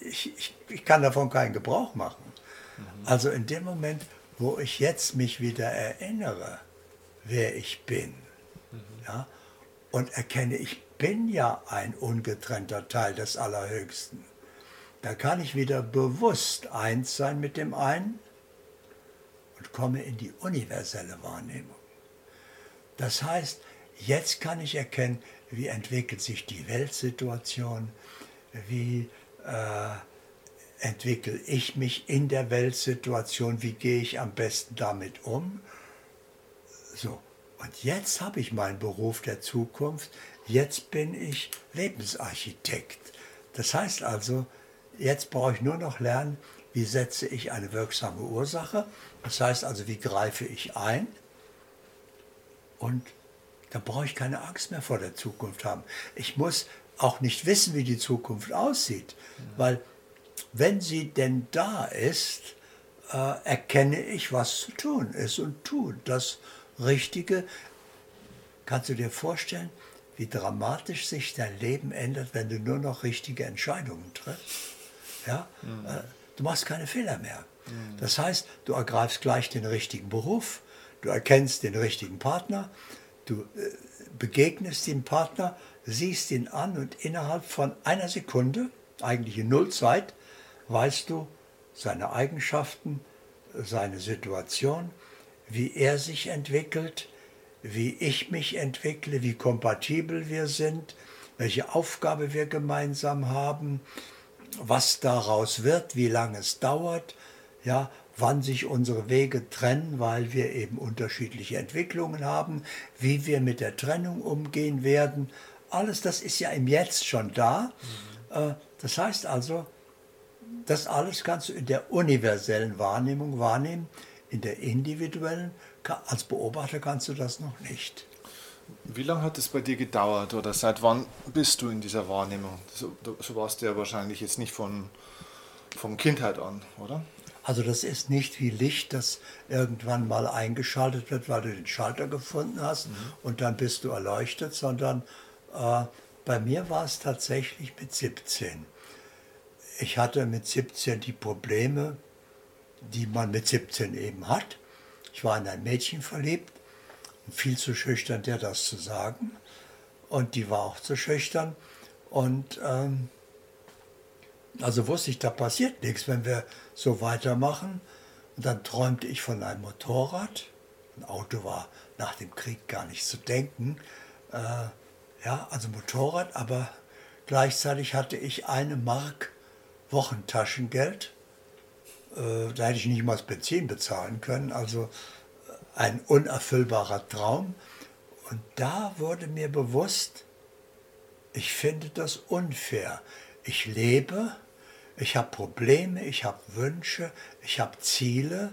ich, ich, ich, kann davon keinen Gebrauch machen. Mhm. Also in dem Moment, wo ich jetzt mich wieder erinnere, wer ich bin, ja, und erkenne, ich bin ja ein ungetrennter Teil des Allerhöchsten, da kann ich wieder bewusst eins sein mit dem einen und komme in die universelle Wahrnehmung. Das heißt, jetzt kann ich erkennen, wie entwickelt sich die Weltsituation, wie äh, entwickle ich mich in der Weltsituation, wie gehe ich am besten damit um. So, und jetzt habe ich meinen Beruf der Zukunft, jetzt bin ich Lebensarchitekt. Das heißt also, jetzt brauche ich nur noch lernen, wie setze ich eine wirksame Ursache das heißt also, wie greife ich ein? Und da brauche ich keine Angst mehr vor der Zukunft haben. Ich muss auch nicht wissen, wie die Zukunft aussieht, weil wenn sie denn da ist, äh, erkenne ich, was zu tun ist und tue das Richtige. Kannst du dir vorstellen, wie dramatisch sich dein Leben ändert, wenn du nur noch richtige Entscheidungen triffst? Ja? Mhm. Äh, du machst keine Fehler mehr. Das heißt, du ergreifst gleich den richtigen Beruf, du erkennst den richtigen Partner, du äh, begegnest dem Partner, siehst ihn an und innerhalb von einer Sekunde, eigentlich in Nullzeit, weißt du seine Eigenschaften, seine Situation, wie er sich entwickelt, wie ich mich entwickle, wie kompatibel wir sind, welche Aufgabe wir gemeinsam haben, was daraus wird, wie lange es dauert, ja, wann sich unsere Wege trennen, weil wir eben unterschiedliche Entwicklungen haben, wie wir mit der Trennung umgehen werden. Alles das ist ja im Jetzt schon da. Mhm. Das heißt also, das alles kannst du in der universellen Wahrnehmung wahrnehmen, in der individuellen, als Beobachter kannst du das noch nicht. Wie lange hat es bei dir gedauert oder seit wann bist du in dieser Wahrnehmung? So, so warst du ja wahrscheinlich jetzt nicht von, von Kindheit an, oder? Also das ist nicht wie Licht, das irgendwann mal eingeschaltet wird, weil du den Schalter gefunden hast mhm. und dann bist du erleuchtet, sondern äh, bei mir war es tatsächlich mit 17. Ich hatte mit 17 die Probleme, die man mit 17 eben hat. Ich war in ein Mädchen verliebt, viel zu schüchtern, der das zu sagen. Und die war auch zu schüchtern. Und ähm, also wusste ich, da passiert nichts, wenn wir so weitermachen. Und dann träumte ich von einem Motorrad. Ein Auto war nach dem Krieg gar nicht zu denken. Äh, ja, also Motorrad, aber gleichzeitig hatte ich eine Mark Wochentaschengeld. Äh, da hätte ich nicht mal das Benzin bezahlen können. Also äh, ein unerfüllbarer Traum. Und da wurde mir bewusst, ich finde das unfair. Ich lebe, ich habe Probleme, ich habe Wünsche, ich habe Ziele,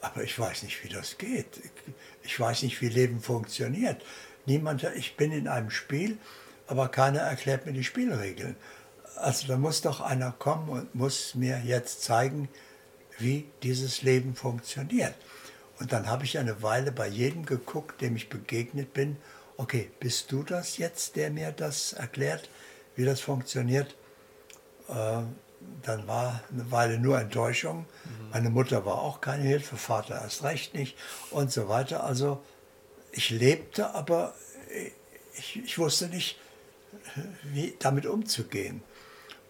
aber ich weiß nicht, wie das geht. Ich weiß nicht, wie Leben funktioniert. Niemand, ich bin in einem Spiel, aber keiner erklärt mir die Spielregeln. Also da muss doch einer kommen und muss mir jetzt zeigen, wie dieses Leben funktioniert. Und dann habe ich eine Weile bei jedem geguckt, dem ich begegnet bin. Okay, bist du das jetzt, der mir das erklärt, wie das funktioniert? Äh, dann war eine Weile nur Enttäuschung. Mhm. Meine Mutter war auch keine Hilfe, Vater erst recht nicht und so weiter. Also ich lebte, aber ich, ich wusste nicht, wie damit umzugehen.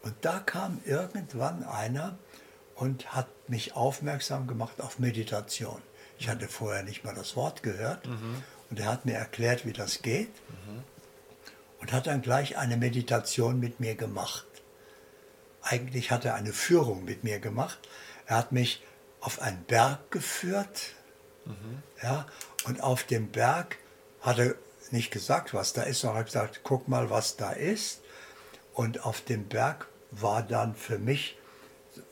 Und da kam irgendwann einer und hat mich aufmerksam gemacht auf Meditation. Ich hatte vorher nicht mal das Wort gehört mhm. und er hat mir erklärt, wie das geht mhm. und hat dann gleich eine Meditation mit mir gemacht. Eigentlich hat er eine Führung mit mir gemacht. Er hat mich auf einen Berg geführt mhm. ja, und auf dem Berg hat er nicht gesagt, was da ist, sondern hat gesagt, guck mal, was da ist. Und auf dem Berg war dann für mich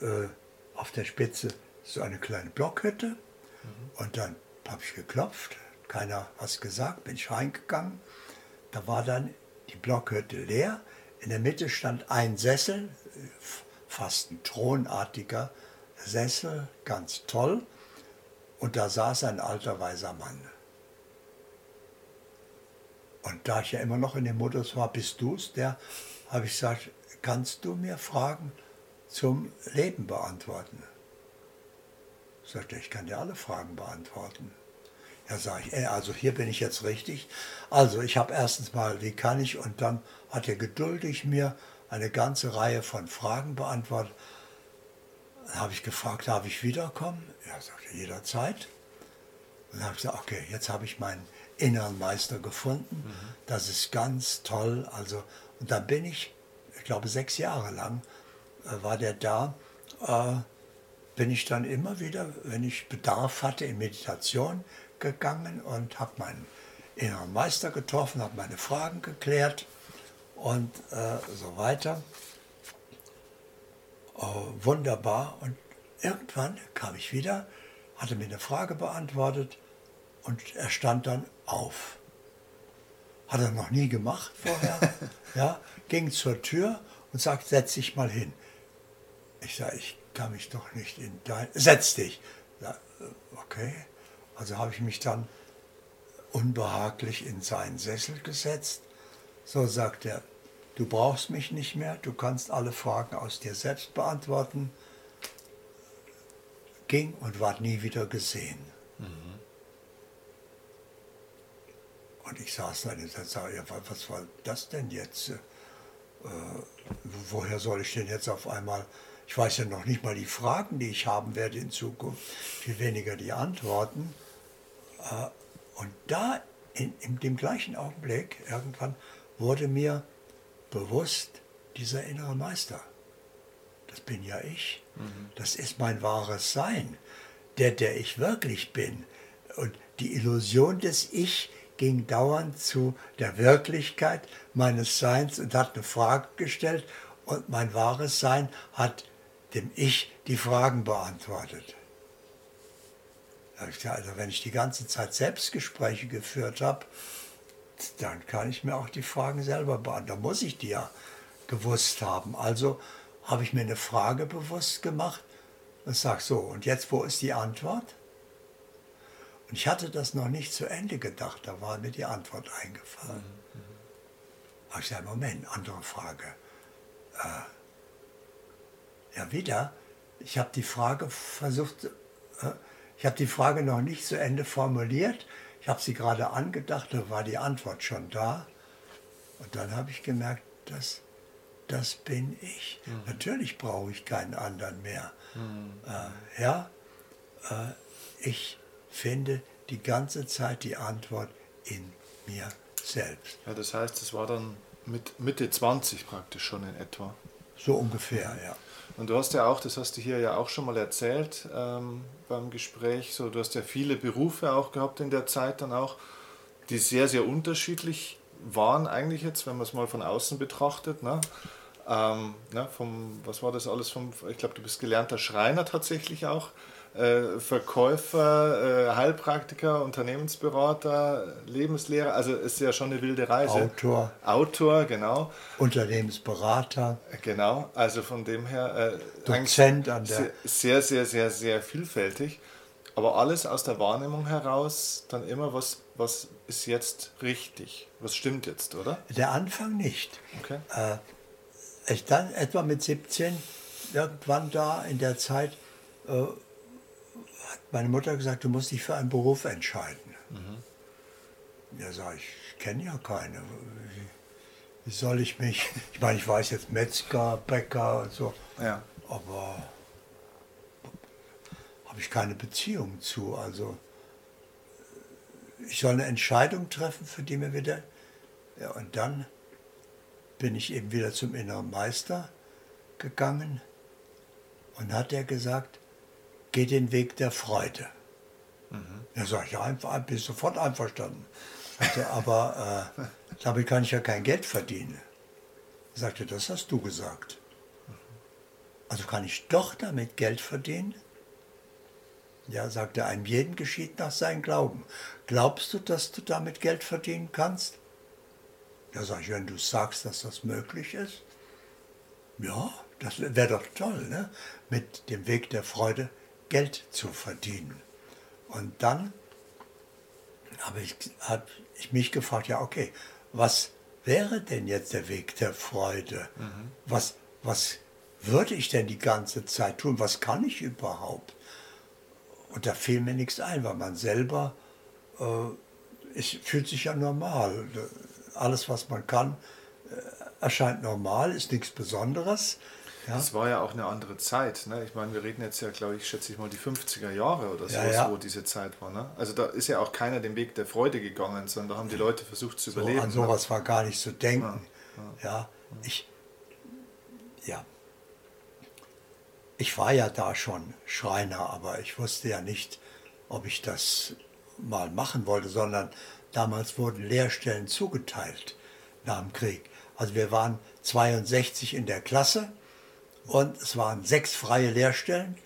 äh, auf der Spitze so eine kleine Blockhütte. Mhm. Und dann habe ich geklopft, keiner was gesagt, bin ich reingegangen. Da war dann die Blockhütte leer. In der Mitte stand ein Sessel, fast ein thronartiger Sessel, ganz toll. Und da saß ein alter weiser Mann. Und da ich ja immer noch in dem Modus war, bist du es, der habe ich gesagt, kannst du mir Fragen zum Leben beantworten? Sagte ich kann dir alle Fragen beantworten. Ja, sage ich, äh, also hier bin ich jetzt richtig. Also ich habe erstens mal, wie kann ich, und dann hat er geduldig mir eine ganze Reihe von Fragen beantwortet. Dann habe ich gefragt, darf ich wiederkommen? Er sagte, jederzeit. Und dann habe ich gesagt, okay, jetzt habe ich meinen inneren Meister gefunden. Mhm. Das ist ganz toll. Also, und dann bin ich, ich glaube, sechs Jahre lang äh, war der da. Äh, bin ich dann immer wieder, wenn ich Bedarf hatte, in Meditation gegangen und habe meinen inneren Meister getroffen, habe meine Fragen geklärt und äh, so weiter. Oh, wunderbar. Und irgendwann kam ich wieder, hatte mir eine Frage beantwortet und er stand dann auf. Hat er noch nie gemacht vorher. ja, ging zur Tür und sagt, setz dich mal hin. Ich sage, ich kann mich doch nicht in dein... Setz dich. Ja, okay. Also habe ich mich dann unbehaglich in seinen Sessel gesetzt. So sagt er, du brauchst mich nicht mehr, du kannst alle Fragen aus dir selbst beantworten. Ging und ward nie wieder gesehen. Mhm. Und ich saß da und sagte, ja, was war das denn jetzt? Äh, woher soll ich denn jetzt auf einmal, ich weiß ja noch nicht mal die Fragen, die ich haben werde in Zukunft, viel weniger die Antworten. Äh, und da, in, in dem gleichen Augenblick, irgendwann, wurde mir bewusst dieser innere Meister. Das bin ja ich. Mhm. Das ist mein wahres Sein. Der, der ich wirklich bin. Und die Illusion des Ich ging dauernd zu der Wirklichkeit meines Seins und hat eine Frage gestellt und mein wahres Sein hat dem Ich die Fragen beantwortet. Also wenn ich die ganze Zeit Selbstgespräche geführt habe, dann kann ich mir auch die Fragen selber beantworten. Da muss ich die ja gewusst haben. Also habe ich mir eine Frage bewusst gemacht und sage so, und jetzt wo ist die Antwort? Und ich hatte das noch nicht zu Ende gedacht, da war mir die Antwort eingefallen. Mhm. Aber ich sage, Moment, andere Frage. Äh, ja, wieder, ich habe die Frage versucht, äh, ich habe die Frage noch nicht zu Ende formuliert, ich habe sie gerade angedacht, da war die Antwort schon da. Und dann habe ich gemerkt, das, das bin ich. Mhm. Natürlich brauche ich keinen anderen mehr. Mhm. Äh, ja, äh, ich finde die ganze Zeit die Antwort in mir selbst. Ja, das heißt, es war dann mit Mitte 20 praktisch schon in etwa. So ungefähr, ja. Und du hast ja auch, das hast du hier ja auch schon mal erzählt ähm, beim Gespräch, so du hast ja viele Berufe auch gehabt in der Zeit dann auch, die sehr, sehr unterschiedlich waren eigentlich jetzt, wenn man es mal von außen betrachtet. Ne? Ähm, ne, vom, was war das alles? Vom, ich glaube, du bist gelernter Schreiner tatsächlich auch. Äh, Verkäufer, äh, Heilpraktiker, Unternehmensberater, Lebenslehrer, also ist ja schon eine wilde Reise. Autor. Autor, genau. Unternehmensberater. Genau, also von dem her. Äh, Dozent an der. Sehr, sehr, sehr, sehr vielfältig. Aber alles aus der Wahrnehmung heraus, dann immer, was, was ist jetzt richtig? Was stimmt jetzt, oder? Der Anfang nicht. Okay. Äh, ich dann etwa mit 17, irgendwann da in der Zeit, äh, meine Mutter gesagt, du musst dich für einen Beruf entscheiden. Mhm. Ja, sag ich, ich kenne ja keine. Wie, wie, soll ich mich, ich meine, ich weiß jetzt Metzger, Bäcker und so, ja. aber habe ich keine Beziehung zu. Also ich soll eine Entscheidung treffen, für die mir wieder, ja, und dann bin ich eben wieder zum inneren Meister gegangen und hat er gesagt, geh den Weg der Freude. Mhm. Da sage ich, ja, bin sofort einverstanden. Sagte, aber äh, damit kann ich ja kein Geld verdienen. Er sagte, das hast du gesagt. Also kann ich doch damit Geld verdienen? Ja, sagte, einem jeden geschieht nach seinem Glauben. Glaubst du, dass du damit Geld verdienen kannst? Ja, sag ich, wenn du sagst, dass das möglich ist, ja, das wäre doch toll, ne? mit dem Weg der Freude Geld zu verdienen. Und dann habe ich, hab ich mich gefragt, ja, okay, was wäre denn jetzt der Weg der Freude? Mhm. Was, was würde ich denn die ganze Zeit tun? Was kann ich überhaupt? Und da fiel mir nichts ein, weil man selber, äh, es fühlt sich ja normal alles, was man kann, äh, erscheint normal, ist nichts Besonderes. Ja. Das war ja auch eine andere Zeit. Ne? Ich meine, wir reden jetzt ja, glaube ich, schätze ich mal, die 50er Jahre oder so, ja, ja. wo diese Zeit war. Ne? Also da ist ja auch keiner den Weg der Freude gegangen, sondern da haben die Leute versucht zu so, überleben. An sowas ne? war gar nicht zu denken. Ja, ich, ja. Ich war ja da schon Schreiner, aber ich wusste ja nicht, ob ich das mal machen wollte, sondern Damals wurden Lehrstellen zugeteilt nach dem Krieg. Also wir waren 62 in der Klasse und es waren sechs freie Lehrstellen,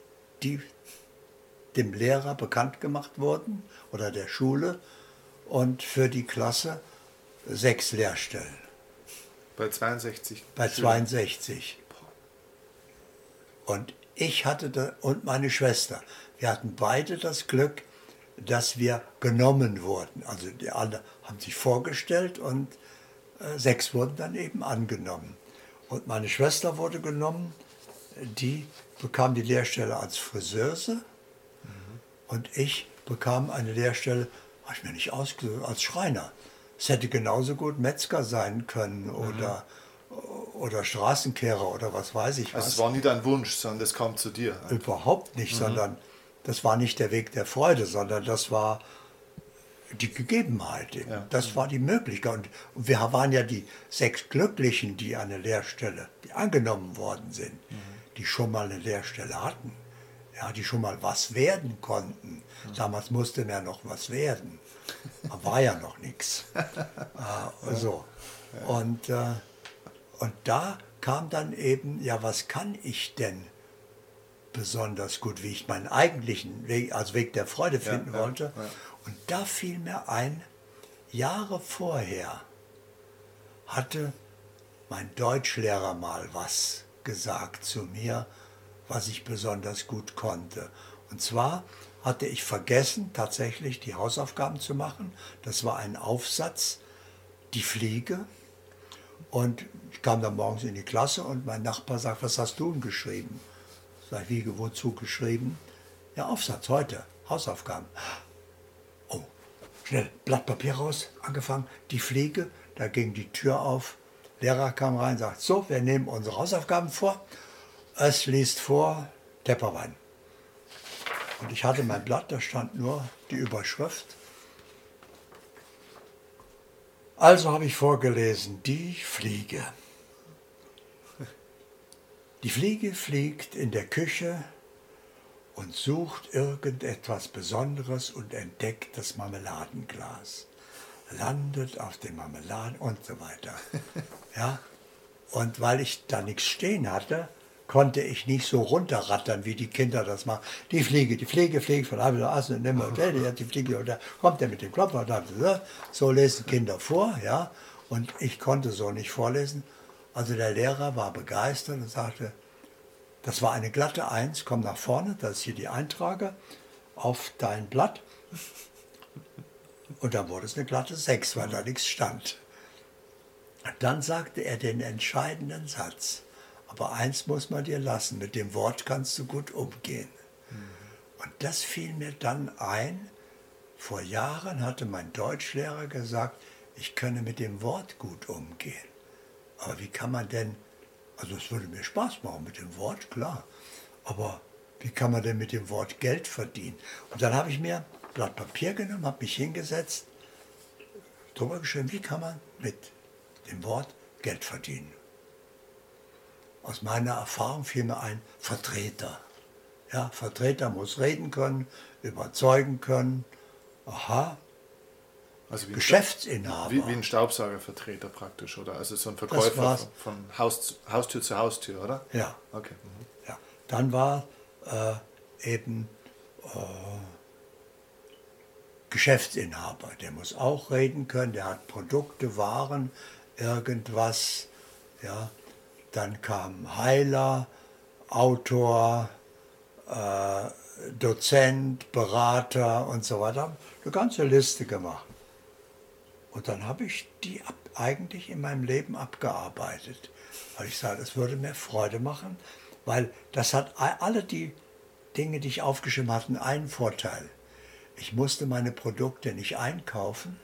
die dem Lehrer bekannt gemacht wurden oder der Schule und für die Klasse sechs Lehrstellen. Bei 62? Bei 62. Und ich hatte da, und meine Schwester, wir hatten beide das Glück, dass wir genommen wurden. Also die alle haben sich vorgestellt und äh, sechs wurden dann eben angenommen. Und meine Schwester wurde genommen, die bekam die Lehrstelle als Friseuse mhm. und ich bekam eine Lehrstelle, habe ich mir nicht ausgesucht, als Schreiner. Es hätte genauso gut Metzger sein können mhm. oder, oder Straßenkehrer oder was weiß ich was. Also es war nie dein Wunsch, sondern das kam zu dir. Überhaupt nicht, mhm. sondern das war nicht der Weg der Freude, sondern das war die Gegebenheit. Ja. Das war die Möglichkeit. Und wir waren ja die sechs Glücklichen, die eine Lehrstelle, die angenommen worden sind, mhm. Die schon mal eine Lehrstelle hatten, ja, die schon mal was werden konnten. Damals musste ja noch was werden. Da war ja noch nichts. äh, so. Und, äh, und da kam dann eben, ja, was kann ich denn? besonders gut, wie ich meinen eigentlichen Weg, als Weg der Freude finden ja, wollte. Ja, ja. Und da fiel mir ein, Jahre vorher hatte mein Deutschlehrer mal was gesagt zu mir, was ich besonders gut konnte. Und zwar hatte ich vergessen, tatsächlich die Hausaufgaben zu machen. Das war ein Aufsatz, die Fliege. Und ich kam dann morgens in die Klasse und mein Nachbar sagt, was hast du denn geschrieben? Sag wie, wozu geschrieben? Ja, Aufsatz heute, Hausaufgaben. Oh, schnell, Blatt Papier raus, angefangen, die Pflege, da ging die Tür auf. Lehrer kam rein, sagt, so, wir nehmen unsere Hausaufgaben vor. Es liest vor Tepperwein. Und ich hatte mein Blatt, da stand nur die Überschrift. Also habe ich vorgelesen, die Fliege. Die Fliege fliegt in der Küche und sucht irgendetwas Besonderes und entdeckt das Marmeladenglas. Landet auf dem Marmeladen und so weiter. Ja? Und weil ich da nichts stehen hatte, konnte ich nicht so runterrattern, wie die Kinder das machen. Die Fliege, die Fliege fliegt von einem Assen und nimmer Hotel, die die Fliege und da kommt er mit dem Klopfer, so lesen Kinder vor, ja. Und ich konnte so nicht vorlesen. Also der Lehrer war begeistert und sagte, das war eine glatte Eins, komm nach vorne, das ist hier die Eintrage auf dein Blatt. Und dann wurde es eine glatte Sechs, weil da nichts stand. Dann sagte er den entscheidenden Satz. Aber eins muss man dir lassen, mit dem Wort kannst du gut umgehen. Mhm. Und das fiel mir dann ein. Vor Jahren hatte mein Deutschlehrer gesagt, ich könne mit dem Wort gut umgehen. Aber wie kann man denn also es würde mir Spaß machen mit dem Wort, klar. Aber wie kann man denn mit dem Wort Geld verdienen? Und dann habe ich mir Blatt Papier genommen, habe mich hingesetzt, drüber geschrieben, wie kann man mit dem Wort Geld verdienen. Aus meiner Erfahrung fiel mir ein Vertreter. Ja, Vertreter muss reden können, überzeugen können. Aha, also wie Geschäftsinhaber. Wie, wie, ein Staubsaugervertreter praktisch, oder? Also so ein Verkäufer von, von Haus, Haustür zu Haustür, oder? Ja. Okay. Mhm. ja. Dann war äh, eben äh, Geschäftsinhaber. Der muss auch reden können, der hat Produkte, Waren, irgendwas. Ja. Dann kam Heiler, Autor, äh, Dozent, Berater und so weiter. Eine ganze Liste gemacht. Und dann habe ich die ab, eigentlich in meinem Leben abgearbeitet. Weil ich sage, es würde mir Freude machen, weil das hat alle die Dinge, die ich aufgeschrieben hatte, einen Vorteil. Ich musste meine Produkte nicht einkaufen,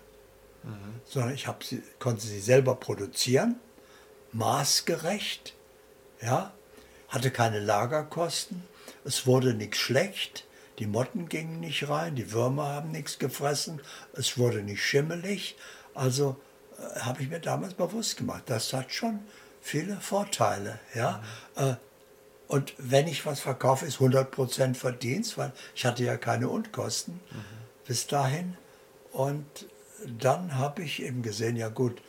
mhm. sondern ich sie, konnte sie selber produzieren, maßgerecht, ja, hatte keine Lagerkosten, es wurde nichts schlecht, die Motten gingen nicht rein, die Würmer haben nichts gefressen, es wurde nicht schimmelig, also äh, habe ich mir damals bewusst gemacht, das hat schon viele Vorteile. Ja? Mhm. Äh, und wenn ich was verkaufe, ist 100% Verdienst, weil ich hatte ja keine Unkosten mhm. bis dahin. Und dann habe ich eben gesehen, ja gut,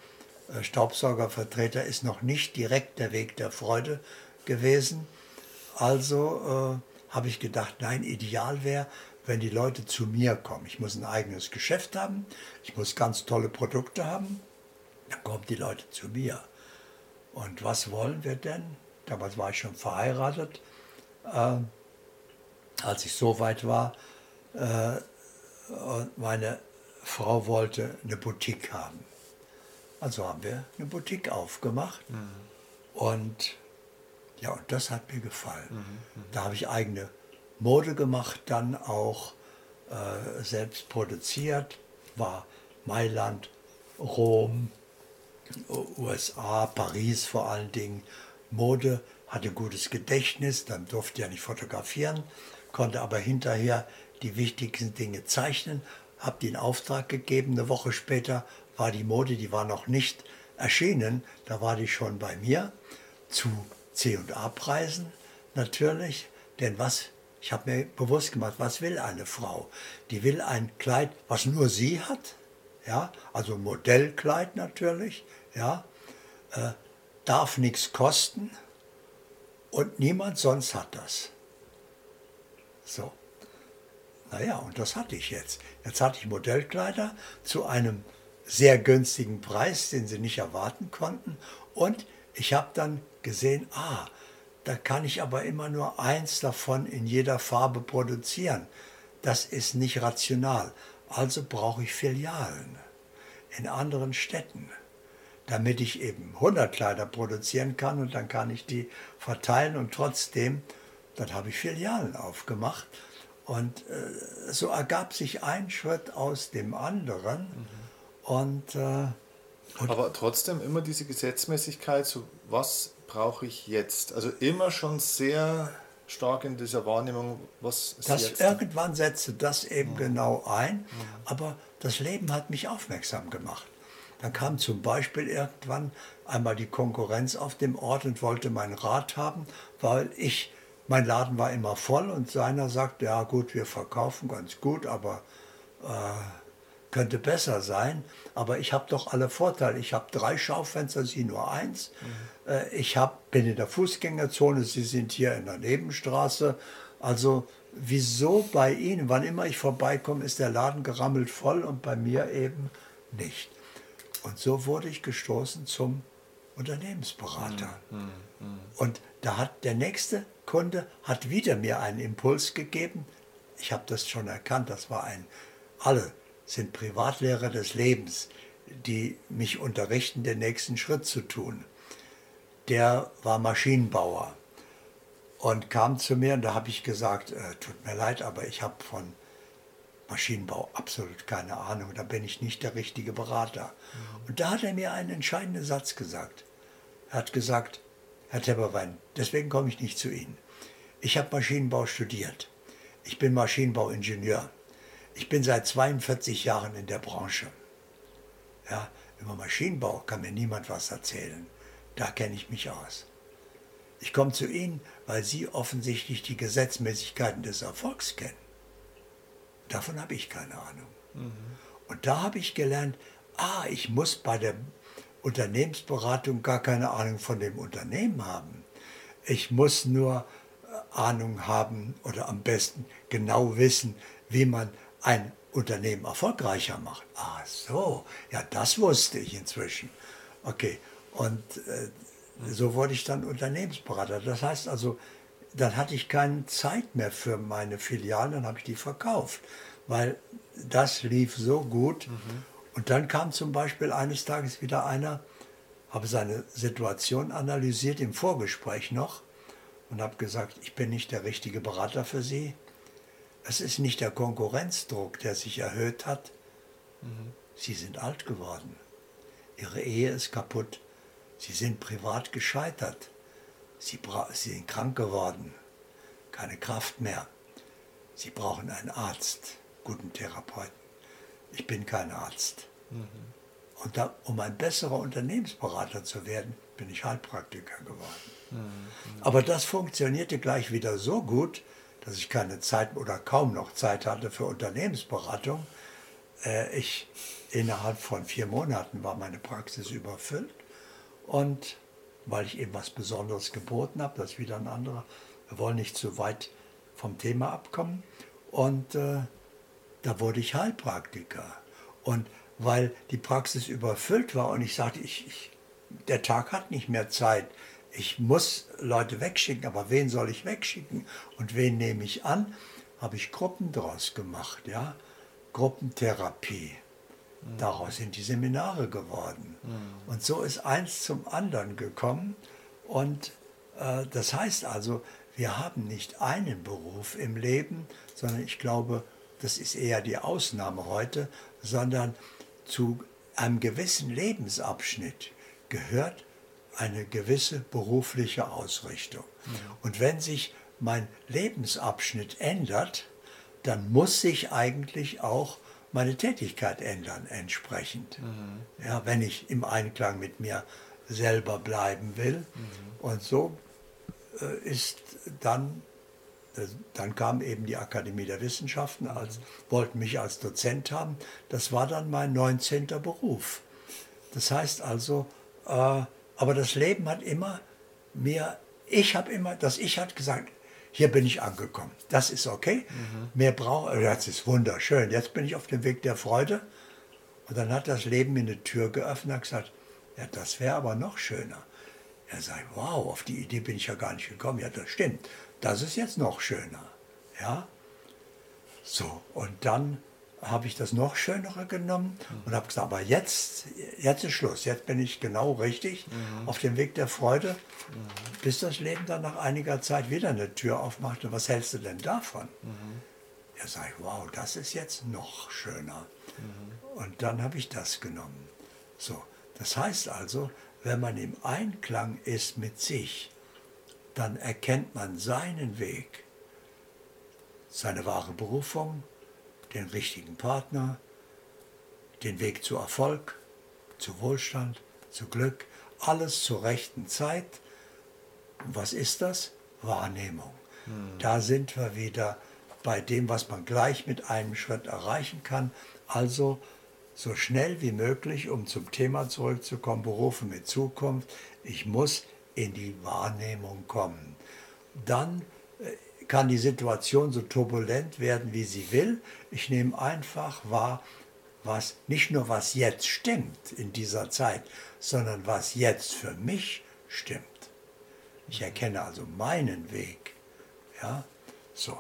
äh, Staubsaugervertreter ist noch nicht direkt der Weg der Freude gewesen. Also äh, habe ich gedacht, nein, ideal wäre, wenn die Leute zu mir kommen. Ich muss ein eigenes Geschäft haben, ich muss ganz tolle Produkte haben, dann kommen die Leute zu mir. Und was wollen wir denn? Damals war ich schon verheiratet. Äh, als ich so weit war, äh, und meine Frau wollte eine Boutique haben. Also haben wir eine Boutique aufgemacht. Mhm. Und ja, und das hat mir gefallen. Mhm, mhm. da habe ich eigene Mode gemacht, dann auch äh, selbst produziert, war Mailand, Rom, USA, Paris vor allen Dingen. Mode hatte gutes Gedächtnis, dann durfte ja nicht fotografieren, konnte aber hinterher die wichtigsten Dinge zeichnen, habe den Auftrag gegeben. Eine Woche später war die Mode, die war noch nicht erschienen, da war die schon bei mir zu C&A-Preisen natürlich, denn was ich habe mir bewusst gemacht, was will eine Frau? Die will ein Kleid, was nur sie hat, ja, also Modellkleid natürlich, ja, äh, darf nichts kosten und niemand sonst hat das. So. Naja, und das hatte ich jetzt. Jetzt hatte ich Modellkleider zu einem sehr günstigen Preis, den sie nicht erwarten konnten. Und ich habe dann gesehen, ah, da kann ich aber immer nur eins davon in jeder Farbe produzieren. Das ist nicht rational. Also brauche ich Filialen in anderen Städten, damit ich eben 100 Kleider produzieren kann und dann kann ich die verteilen und trotzdem, dann habe ich Filialen aufgemacht. Und äh, so ergab sich ein Schritt aus dem anderen. Mhm. Und, äh, und aber trotzdem immer diese Gesetzmäßigkeit, so was brauche ich jetzt? Also immer schon sehr stark in dieser Wahrnehmung, was ist das jetzt? Irgendwann setzte das eben mhm. genau ein, mhm. aber das Leben hat mich aufmerksam gemacht. Dann kam zum Beispiel irgendwann einmal die Konkurrenz auf dem Ort und wollte mein Rat haben, weil ich, mein Laden war immer voll und seiner sagte, ja gut, wir verkaufen ganz gut, aber äh, könnte besser sein. Aber ich habe doch alle Vorteile. Ich habe drei Schaufenster, Sie nur eins. Mhm. Äh, ich hab, bin in der Fußgängerzone, Sie sind hier in der Nebenstraße. Also wieso bei Ihnen, wann immer ich vorbeikomme, ist der Laden gerammelt voll und bei mir eben nicht. Und so wurde ich gestoßen zum Unternehmensberater. Mm, mm, mm. Und da hat der nächste Kunde hat wieder mir einen Impuls gegeben. Ich habe das schon erkannt, das war ein, alle sind Privatlehrer des Lebens, die mich unterrichten, den nächsten Schritt zu tun. Der war Maschinenbauer und kam zu mir und da habe ich gesagt, äh, tut mir leid, aber ich habe von Maschinenbau absolut keine Ahnung, da bin ich nicht der richtige Berater. Und da hat er mir einen entscheidenden Satz gesagt. Er hat gesagt, Herr Tepperwein, deswegen komme ich nicht zu Ihnen. Ich habe Maschinenbau studiert. Ich bin Maschinenbauingenieur. Ich bin seit 42 Jahren in der Branche. Ja, über Maschinenbau kann mir niemand was erzählen. Da kenne ich mich aus. Ich komme zu Ihnen, weil Sie offensichtlich die Gesetzmäßigkeiten des Erfolgs kennen. Davon habe ich keine Ahnung. Mhm. Und da habe ich gelernt, ah, ich muss bei der Unternehmensberatung gar keine Ahnung von dem Unternehmen haben. Ich muss nur äh, Ahnung haben oder am besten genau wissen, wie man ein Unternehmen erfolgreicher macht. Ah so, ja, das wusste ich inzwischen. Okay, und äh, so wurde ich dann Unternehmensberater. Das heißt also, dann hatte ich keine Zeit mehr für meine Filialen, dann habe ich die verkauft, weil das lief so gut. Mhm. Und dann kam zum Beispiel eines Tages wieder einer, habe seine Situation analysiert im Vorgespräch noch und habe gesagt, ich bin nicht der richtige Berater für Sie. Es ist nicht der Konkurrenzdruck, der sich erhöht hat. Mhm. Sie sind alt geworden. Ihre Ehe ist kaputt. Sie sind privat gescheitert. Sie, Sie sind krank geworden. Keine Kraft mehr. Sie brauchen einen Arzt, guten Therapeuten. Ich bin kein Arzt. Mhm. Und da, um ein besserer Unternehmensberater zu werden, bin ich Heilpraktiker geworden. Mhm. Aber das funktionierte gleich wieder so gut, dass ich keine Zeit oder kaum noch Zeit hatte für Unternehmensberatung. Äh, ich innerhalb von vier Monaten war meine Praxis überfüllt und weil ich eben was Besonderes geboten habe, das ist wieder ein anderer. Wir wollen nicht zu weit vom Thema abkommen. Und äh, da wurde ich Heilpraktiker. Und weil die Praxis überfüllt war und ich sagte, ich, ich, der Tag hat nicht mehr Zeit. Ich muss Leute wegschicken, aber wen soll ich wegschicken und wen nehme ich an? Habe ich Gruppen draus gemacht, ja? Gruppentherapie. Daraus sind die Seminare geworden. Mhm. Und so ist eins zum anderen gekommen. Und äh, das heißt also, wir haben nicht einen Beruf im Leben, sondern ich glaube, das ist eher die Ausnahme heute, sondern zu einem gewissen Lebensabschnitt gehört eine gewisse berufliche Ausrichtung. Mhm. Und wenn sich mein Lebensabschnitt ändert, dann muss sich eigentlich auch meine Tätigkeit ändern entsprechend. Mhm. Ja, wenn ich im Einklang mit mir selber bleiben will. Mhm. Und so äh, ist dann, äh, dann kam eben die Akademie der Wissenschaften, mhm. als, wollten mich als Dozent haben. Das war dann mein 19. Beruf. Das heißt also, äh, aber das Leben hat immer mir, ich habe immer, das Ich hat gesagt, hier bin ich angekommen. Das ist okay. Mhm. Mehr brauche äh, das ist wunderschön. Jetzt bin ich auf dem Weg der Freude. Und dann hat das Leben mir eine Tür geöffnet und gesagt, ja, das wäre aber noch schöner. Er sagt, wow, auf die Idee bin ich ja gar nicht gekommen. Ja, das stimmt. Das ist jetzt noch schöner. Ja. So, und dann habe ich das noch Schönere genommen und habe gesagt, aber jetzt, jetzt ist Schluss, jetzt bin ich genau richtig mhm. auf dem Weg der Freude, mhm. bis das Leben dann nach einiger Zeit wieder eine Tür aufmachte. Was hältst du denn davon? Mhm. Ja, sage ich, wow, das ist jetzt noch schöner. Mhm. Und dann habe ich das genommen. So, das heißt also, wenn man im Einklang ist mit sich, dann erkennt man seinen Weg, seine wahre Berufung, den richtigen Partner, den Weg zu Erfolg zu Wohlstand, zu Glück, alles zur rechten Zeit. Und was ist das? Wahrnehmung. Hm. Da sind wir wieder bei dem, was man gleich mit einem Schritt erreichen kann. Also so schnell wie möglich, um zum Thema zurückzukommen, berufen mit Zukunft. Ich muss in die Wahrnehmung kommen. Dann kann die Situation so turbulent werden, wie sie will. Ich nehme einfach wahr, was nicht nur was jetzt stimmt in dieser Zeit, sondern was jetzt für mich stimmt. Ich erkenne also meinen Weg. Ja, so.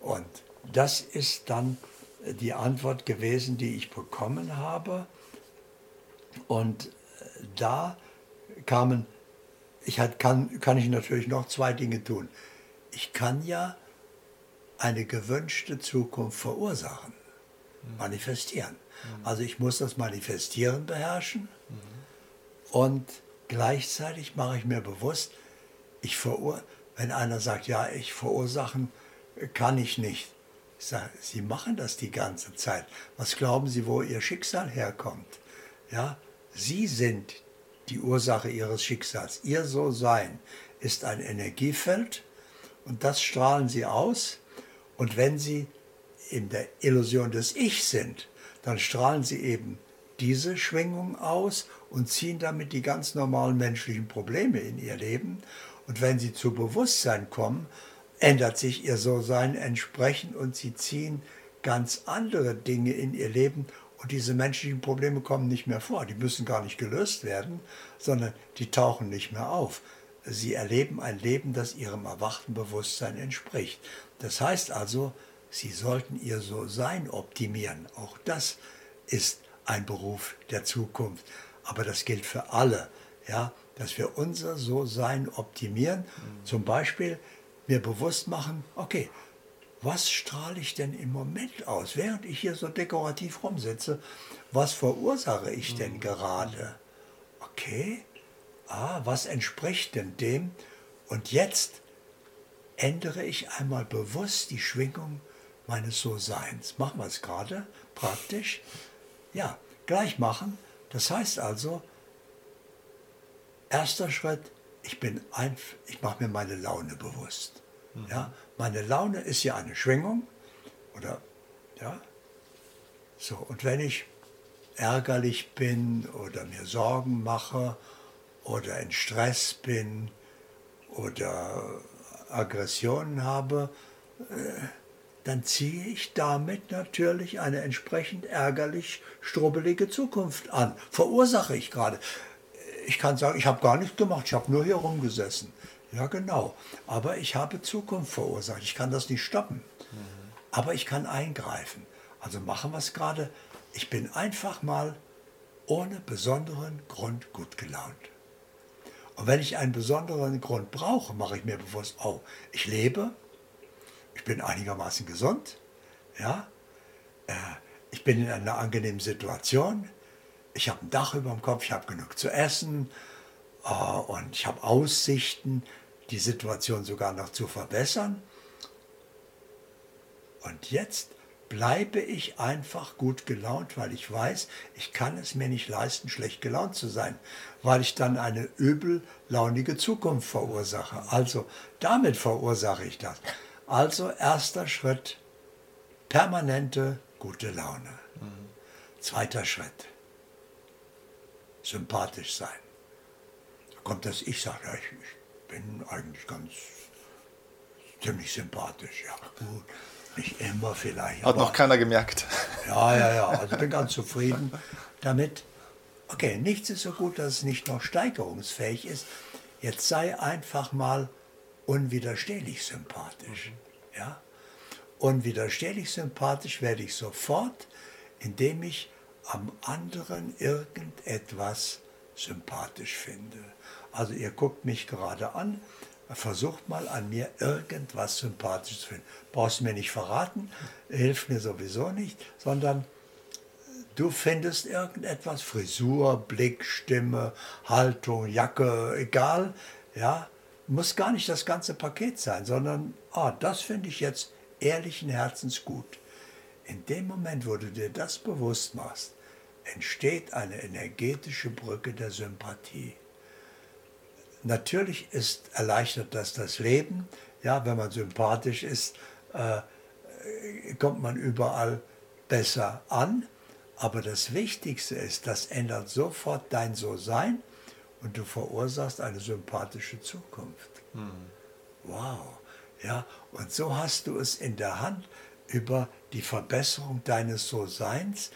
Und das ist dann die Antwort gewesen, die ich bekommen habe. Und äh, da kamen, ich hat, kann, kann ich natürlich noch zwei Dinge tun. Ich kann ja eine gewünschte Zukunft verursachen, manifestieren. Also ich muss das Manifestieren beherrschen und gleichzeitig mache ich mir bewusst, ich verur wenn einer sagt, ja, ich verursachen kann ich nicht. Ich sage, Sie machen das die ganze Zeit. Was glauben Sie, wo Ihr Schicksal herkommt? Ja, Sie sind die Ursache Ihres Schicksals. Ihr So-Sein ist ein Energiefeld und das strahlen Sie aus. Und wenn Sie in der Illusion des Ich sind, dann strahlen Sie eben diese Schwingung aus und ziehen damit die ganz normalen menschlichen Probleme in ihr Leben. Und wenn sie zu Bewusstsein kommen, ändert sich ihr So-Sein entsprechend und sie ziehen ganz andere Dinge in ihr Leben und diese menschlichen Probleme kommen nicht mehr vor. Die müssen gar nicht gelöst werden, sondern die tauchen nicht mehr auf. Sie erleben ein Leben, das ihrem erwachten Bewusstsein entspricht. Das heißt also, sie sollten ihr So-Sein optimieren. Auch das ist ein Beruf der Zukunft. Aber das gilt für alle. Ja, dass wir unser So-Sein optimieren. Mhm. Zum Beispiel mir bewusst machen, okay, was strahle ich denn im Moment aus, während ich hier so dekorativ rumsitze? Was verursache ich denn mhm. gerade? Okay, ah, was entspricht denn dem? Und jetzt ändere ich einmal bewusst die Schwingung meines So-Seins. Machen wir es gerade praktisch? Ja, gleich machen. Das heißt also, Erster Schritt, ich bin ein, ich mache mir meine Laune bewusst. Mhm. Ja, meine Laune ist ja eine Schwingung oder ja. So und wenn ich ärgerlich bin oder mir Sorgen mache oder in Stress bin oder Aggressionen habe, äh, dann ziehe ich damit natürlich eine entsprechend ärgerlich strubbelige Zukunft an. Verursache ich gerade ich kann sagen, ich habe gar nichts gemacht, ich habe nur hier rumgesessen. Ja, genau. Aber ich habe Zukunft verursacht. Ich kann das nicht stoppen. Mhm. Aber ich kann eingreifen. Also machen wir es gerade. Ich bin einfach mal ohne besonderen Grund gut gelaunt. Und wenn ich einen besonderen Grund brauche, mache ich mir bewusst, oh, ich lebe, ich bin einigermaßen gesund, ja, äh, ich bin in einer angenehmen Situation, ich habe ein Dach über dem Kopf, ich habe genug zu essen äh, und ich habe Aussichten, die Situation sogar noch zu verbessern. Und jetzt bleibe ich einfach gut gelaunt, weil ich weiß, ich kann es mir nicht leisten, schlecht gelaunt zu sein, weil ich dann eine übellaunige Zukunft verursache. Also damit verursache ich das. Also erster Schritt, permanente gute Laune. Mhm. Zweiter Schritt, sympathisch sein. Da kommt das Ich, sage, ja, ich, ich bin eigentlich ganz ziemlich sympathisch. Ja, gut. Nicht immer vielleicht. Hat noch keiner gemerkt. Ja, ja, ja. Also ich bin ganz zufrieden damit. Okay, nichts ist so gut, dass es nicht noch steigerungsfähig ist. Jetzt sei einfach mal unwiderstehlich sympathisch. Mhm. Ja? Unwiderstehlich sympathisch werde ich sofort, indem ich am anderen irgendetwas sympathisch finde. Also ihr guckt mich gerade an, versucht mal an mir irgendwas sympathisch zu finden. Brauchst mir nicht verraten, hilft mir sowieso nicht, sondern du findest irgendetwas, Frisur, Blick, Stimme, Haltung, Jacke, egal, ja, muss gar nicht das ganze Paket sein, sondern, ah, das finde ich jetzt ehrlichen Herzens gut. In dem Moment, wo du dir das bewusst machst, entsteht eine energetische Brücke der Sympathie. Natürlich ist erleichtert das das Leben. Ja, wenn man sympathisch ist, äh, kommt man überall besser an. Aber das Wichtigste ist, das ändert sofort dein So-Sein und du verursachst eine sympathische Zukunft. Hm. Wow. Ja, und so hast du es in der Hand über die Verbesserung deines So-Seins.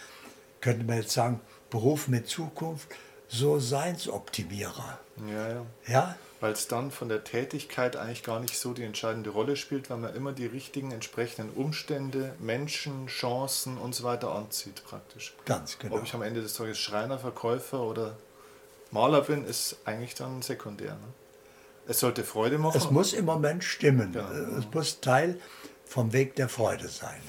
Könnte man jetzt sagen, Beruf mit Zukunft, So-Seinsoptimierer. Ja, ja. ja? Weil es dann von der Tätigkeit eigentlich gar nicht so die entscheidende Rolle spielt, weil man immer die richtigen entsprechenden Umstände, Menschen, Chancen und so weiter anzieht praktisch. Ganz genau. Ob ich am Ende des Tages Schreiner, Verkäufer oder Maler bin, ist eigentlich dann sekundär. Ne? Es sollte Freude machen. Es muss im Moment stimmen. Genau. Es muss Teil vom Weg der Freude sein.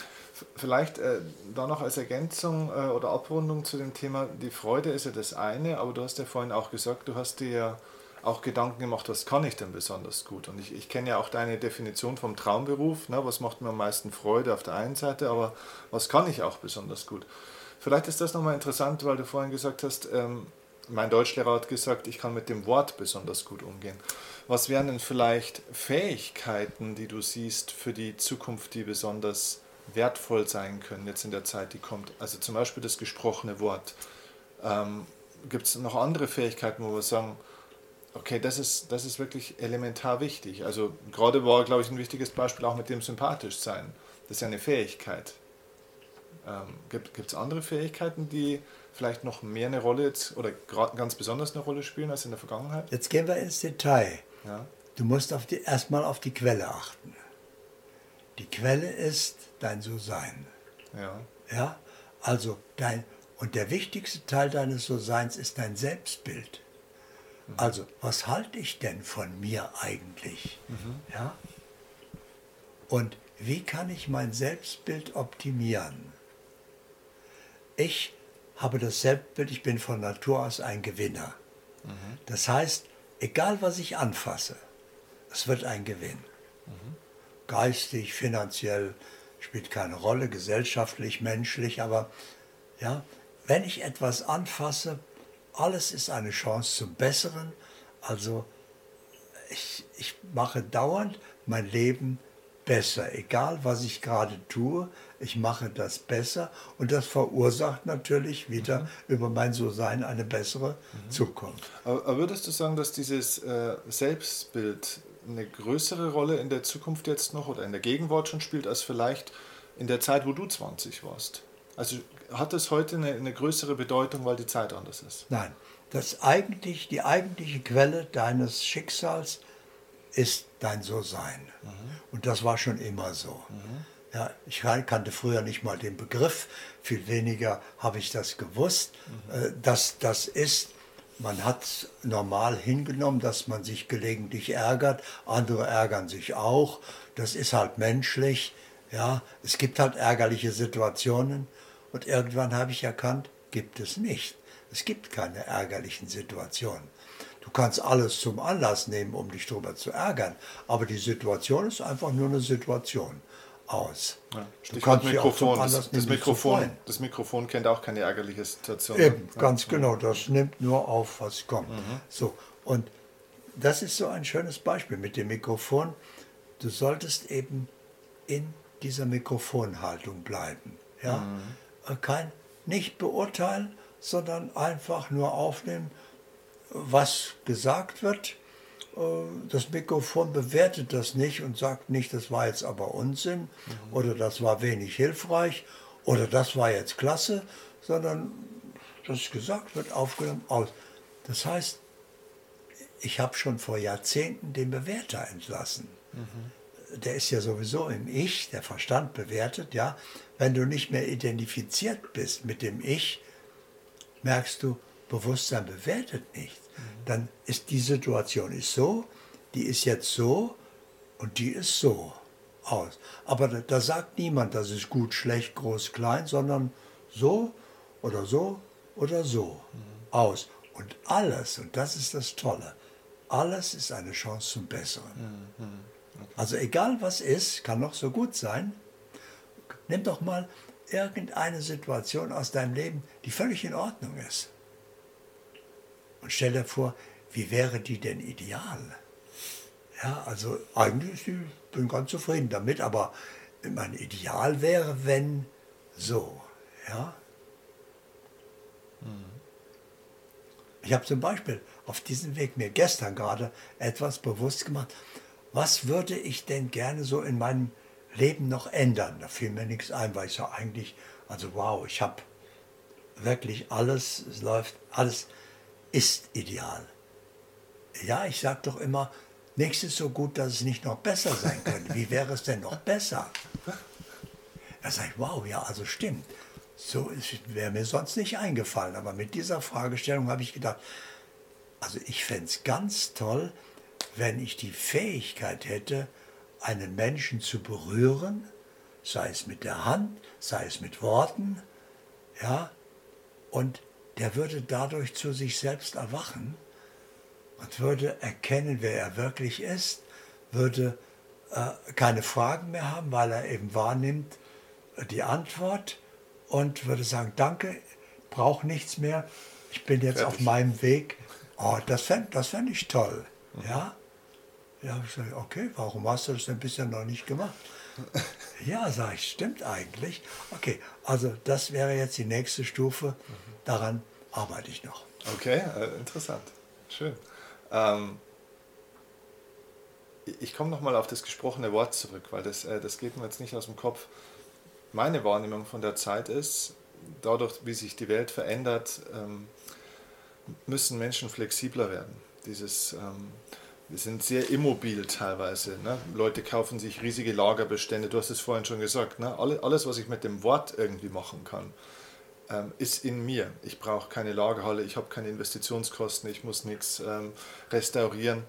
Vielleicht äh, da noch als Ergänzung äh, oder Abrundung zu dem Thema, die Freude ist ja das eine, aber du hast ja vorhin auch gesagt, du hast dir ja auch Gedanken gemacht, was kann ich denn besonders gut? Und ich, ich kenne ja auch deine Definition vom Traumberuf, ne? was macht mir am meisten Freude auf der einen Seite, aber was kann ich auch besonders gut? Vielleicht ist das nochmal interessant, weil du vorhin gesagt hast, ähm, mein Deutschlehrer hat gesagt, ich kann mit dem Wort besonders gut umgehen. Was wären denn vielleicht Fähigkeiten, die du siehst für die Zukunft, die besonders wertvoll sein können jetzt in der Zeit, die kommt? Also zum Beispiel das gesprochene Wort. Ähm, Gibt es noch andere Fähigkeiten, wo wir sagen, okay, das ist, das ist wirklich elementar wichtig. Also gerade war, glaube ich, ein wichtiges Beispiel auch mit dem sympathisch sein. Das ist ja eine Fähigkeit. Ähm, Gibt es andere Fähigkeiten, die vielleicht noch mehr eine Rolle jetzt oder ganz besonders eine Rolle spielen als in der Vergangenheit? Jetzt gehen wir ins Detail. Ja. Du musst auf die, erstmal auf die Quelle achten. Die Quelle ist dein So-Sein. Ja. Ja, also dein, und der wichtigste Teil deines So-Seins ist dein Selbstbild. Also, was halte ich denn von mir eigentlich? Mhm. Ja? Und wie kann ich mein Selbstbild optimieren? Ich habe das Selbstbild, ich bin von Natur aus ein Gewinner. Mhm. Das heißt, egal was ich anfasse, es wird ein Gewinn. Mhm. Geistig, finanziell spielt keine Rolle, gesellschaftlich, menschlich, aber ja, wenn ich etwas anfasse, alles ist eine Chance zum Besseren. Also ich, ich mache dauernd mein Leben besser, egal was ich gerade tue, ich mache das besser und das verursacht natürlich wieder mhm. über mein So-Sein eine bessere mhm. Zukunft. Aber würdest du sagen, dass dieses äh, Selbstbild eine größere Rolle in der Zukunft jetzt noch oder in der Gegenwart schon spielt, als vielleicht in der Zeit, wo du 20 warst? Also hat es heute eine, eine größere Bedeutung, weil die Zeit anders ist? Nein, das eigentlich, die eigentliche Quelle deines Schicksals ist dein So-Sein. Mhm. Und das war schon immer so. Mhm. Ja, ich kannte früher nicht mal den Begriff, viel weniger habe ich das gewusst. Mhm. dass das ist, man hat normal hingenommen, dass man sich gelegentlich ärgert, andere ärgern sich auch. Das ist halt menschlich. Ja, es gibt halt ärgerliche Situationen und irgendwann habe ich erkannt, gibt es nicht. Es gibt keine ärgerlichen Situationen. Du kannst alles zum Anlass nehmen, um dich darüber zu ärgern, aber die Situation ist einfach nur eine Situation aus. Ja, du kannst Mikrofon. Das, das, Mikrofon das Mikrofon kennt auch keine ärgerliche Situation. Eben, ja. ganz genau. Das nimmt nur auf, was kommt. Mhm. So, und das ist so ein schönes Beispiel mit dem Mikrofon. Du solltest eben in dieser Mikrofonhaltung bleiben. Ja? Mhm. Kein, nicht beurteilen, sondern einfach nur aufnehmen was gesagt wird. Äh, das Mikrofon bewertet das nicht und sagt nicht, das war jetzt aber Unsinn mhm. oder das war wenig hilfreich oder das war jetzt klasse, sondern das gesagt wird, aufgenommen, aus. Das heißt, ich habe schon vor Jahrzehnten den Bewerter entlassen. Mhm. Der ist ja sowieso im Ich, der Verstand bewertet, ja. Wenn du nicht mehr identifiziert bist mit dem Ich, merkst du, Bewusstsein bewertet nichts, dann ist die Situation ist so, die ist jetzt so und die ist so aus. Aber da, da sagt niemand, das ist gut, schlecht, groß, klein, sondern so oder so oder so mhm. aus. Und alles, und das ist das Tolle, alles ist eine Chance zum Besseren. Mhm. Also egal was ist, kann noch so gut sein. Nimm doch mal irgendeine Situation aus deinem Leben, die völlig in Ordnung ist. Und stell dir vor, wie wäre die denn ideal? Ja, also eigentlich bin ich ganz zufrieden damit, aber mein Ideal wäre, wenn so. Ja? Ich habe zum Beispiel auf diesem Weg mir gestern gerade etwas bewusst gemacht. Was würde ich denn gerne so in meinem Leben noch ändern? Da fiel mir nichts ein, weil ich ja eigentlich, also wow, ich habe wirklich alles, es läuft, alles ist ideal. Ja, ich sage doch immer, nichts ist so gut, dass es nicht noch besser sein könnte. Wie wäre es denn noch besser? Da sage ich, wow, ja, also stimmt. So wäre mir sonst nicht eingefallen. Aber mit dieser Fragestellung habe ich gedacht, also ich fände es ganz toll, wenn ich die Fähigkeit hätte, einen Menschen zu berühren, sei es mit der Hand, sei es mit Worten, ja, und der würde dadurch zu sich selbst erwachen und würde erkennen, wer er wirklich ist, würde äh, keine Fragen mehr haben, weil er eben wahrnimmt äh, die Antwort und würde sagen, danke, brauche nichts mehr, ich bin jetzt Fertig. auf meinem Weg. Oh, das fände das fänd ich toll. Ja? Ja, ich sage, okay, warum hast du das denn bisher noch nicht gemacht? ja, sage ich, stimmt eigentlich. Okay, also das wäre jetzt die nächste Stufe. Mhm. Daran arbeite ich noch. Okay, äh, interessant. Schön. Ähm, ich komme nochmal auf das gesprochene Wort zurück, weil das, äh, das geht mir jetzt nicht aus dem Kopf. Meine Wahrnehmung von der Zeit ist, dadurch, wie sich die Welt verändert, ähm, müssen Menschen flexibler werden. Dieses, ähm, wir sind sehr immobil teilweise. Ne? Leute kaufen sich riesige Lagerbestände, du hast es vorhin schon gesagt. Ne? Alles, was ich mit dem Wort irgendwie machen kann, ähm, ist in mir. Ich brauche keine Lagerhalle, ich habe keine Investitionskosten, ich muss nichts ähm, restaurieren.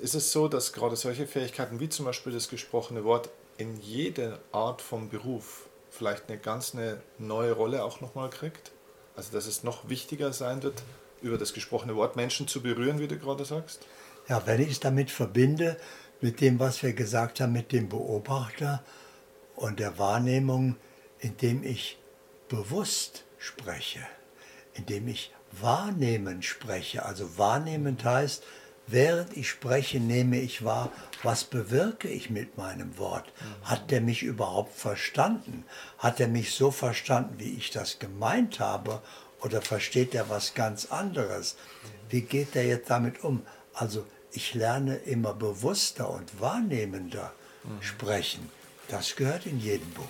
Ist es so, dass gerade solche Fähigkeiten wie zum Beispiel das gesprochene Wort in jeder Art vom Beruf vielleicht eine ganz eine neue Rolle auch nochmal kriegt? Also dass es noch wichtiger sein wird, über das gesprochene Wort Menschen zu berühren, wie du gerade sagst? Ja, wenn ich es damit verbinde, mit dem, was wir gesagt haben, mit dem Beobachter und der Wahrnehmung, indem ich bewusst spreche, indem ich wahrnehmend spreche. Also wahrnehmend heißt, während ich spreche, nehme ich wahr, was bewirke ich mit meinem Wort? Hat der mich überhaupt verstanden? Hat er mich so verstanden, wie ich das gemeint habe? oder versteht er was ganz anderes? Wie geht er jetzt damit um? Also ich lerne immer bewusster und wahrnehmender mhm. sprechen. Das gehört in jeden Beruf.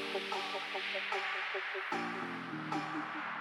Thank you.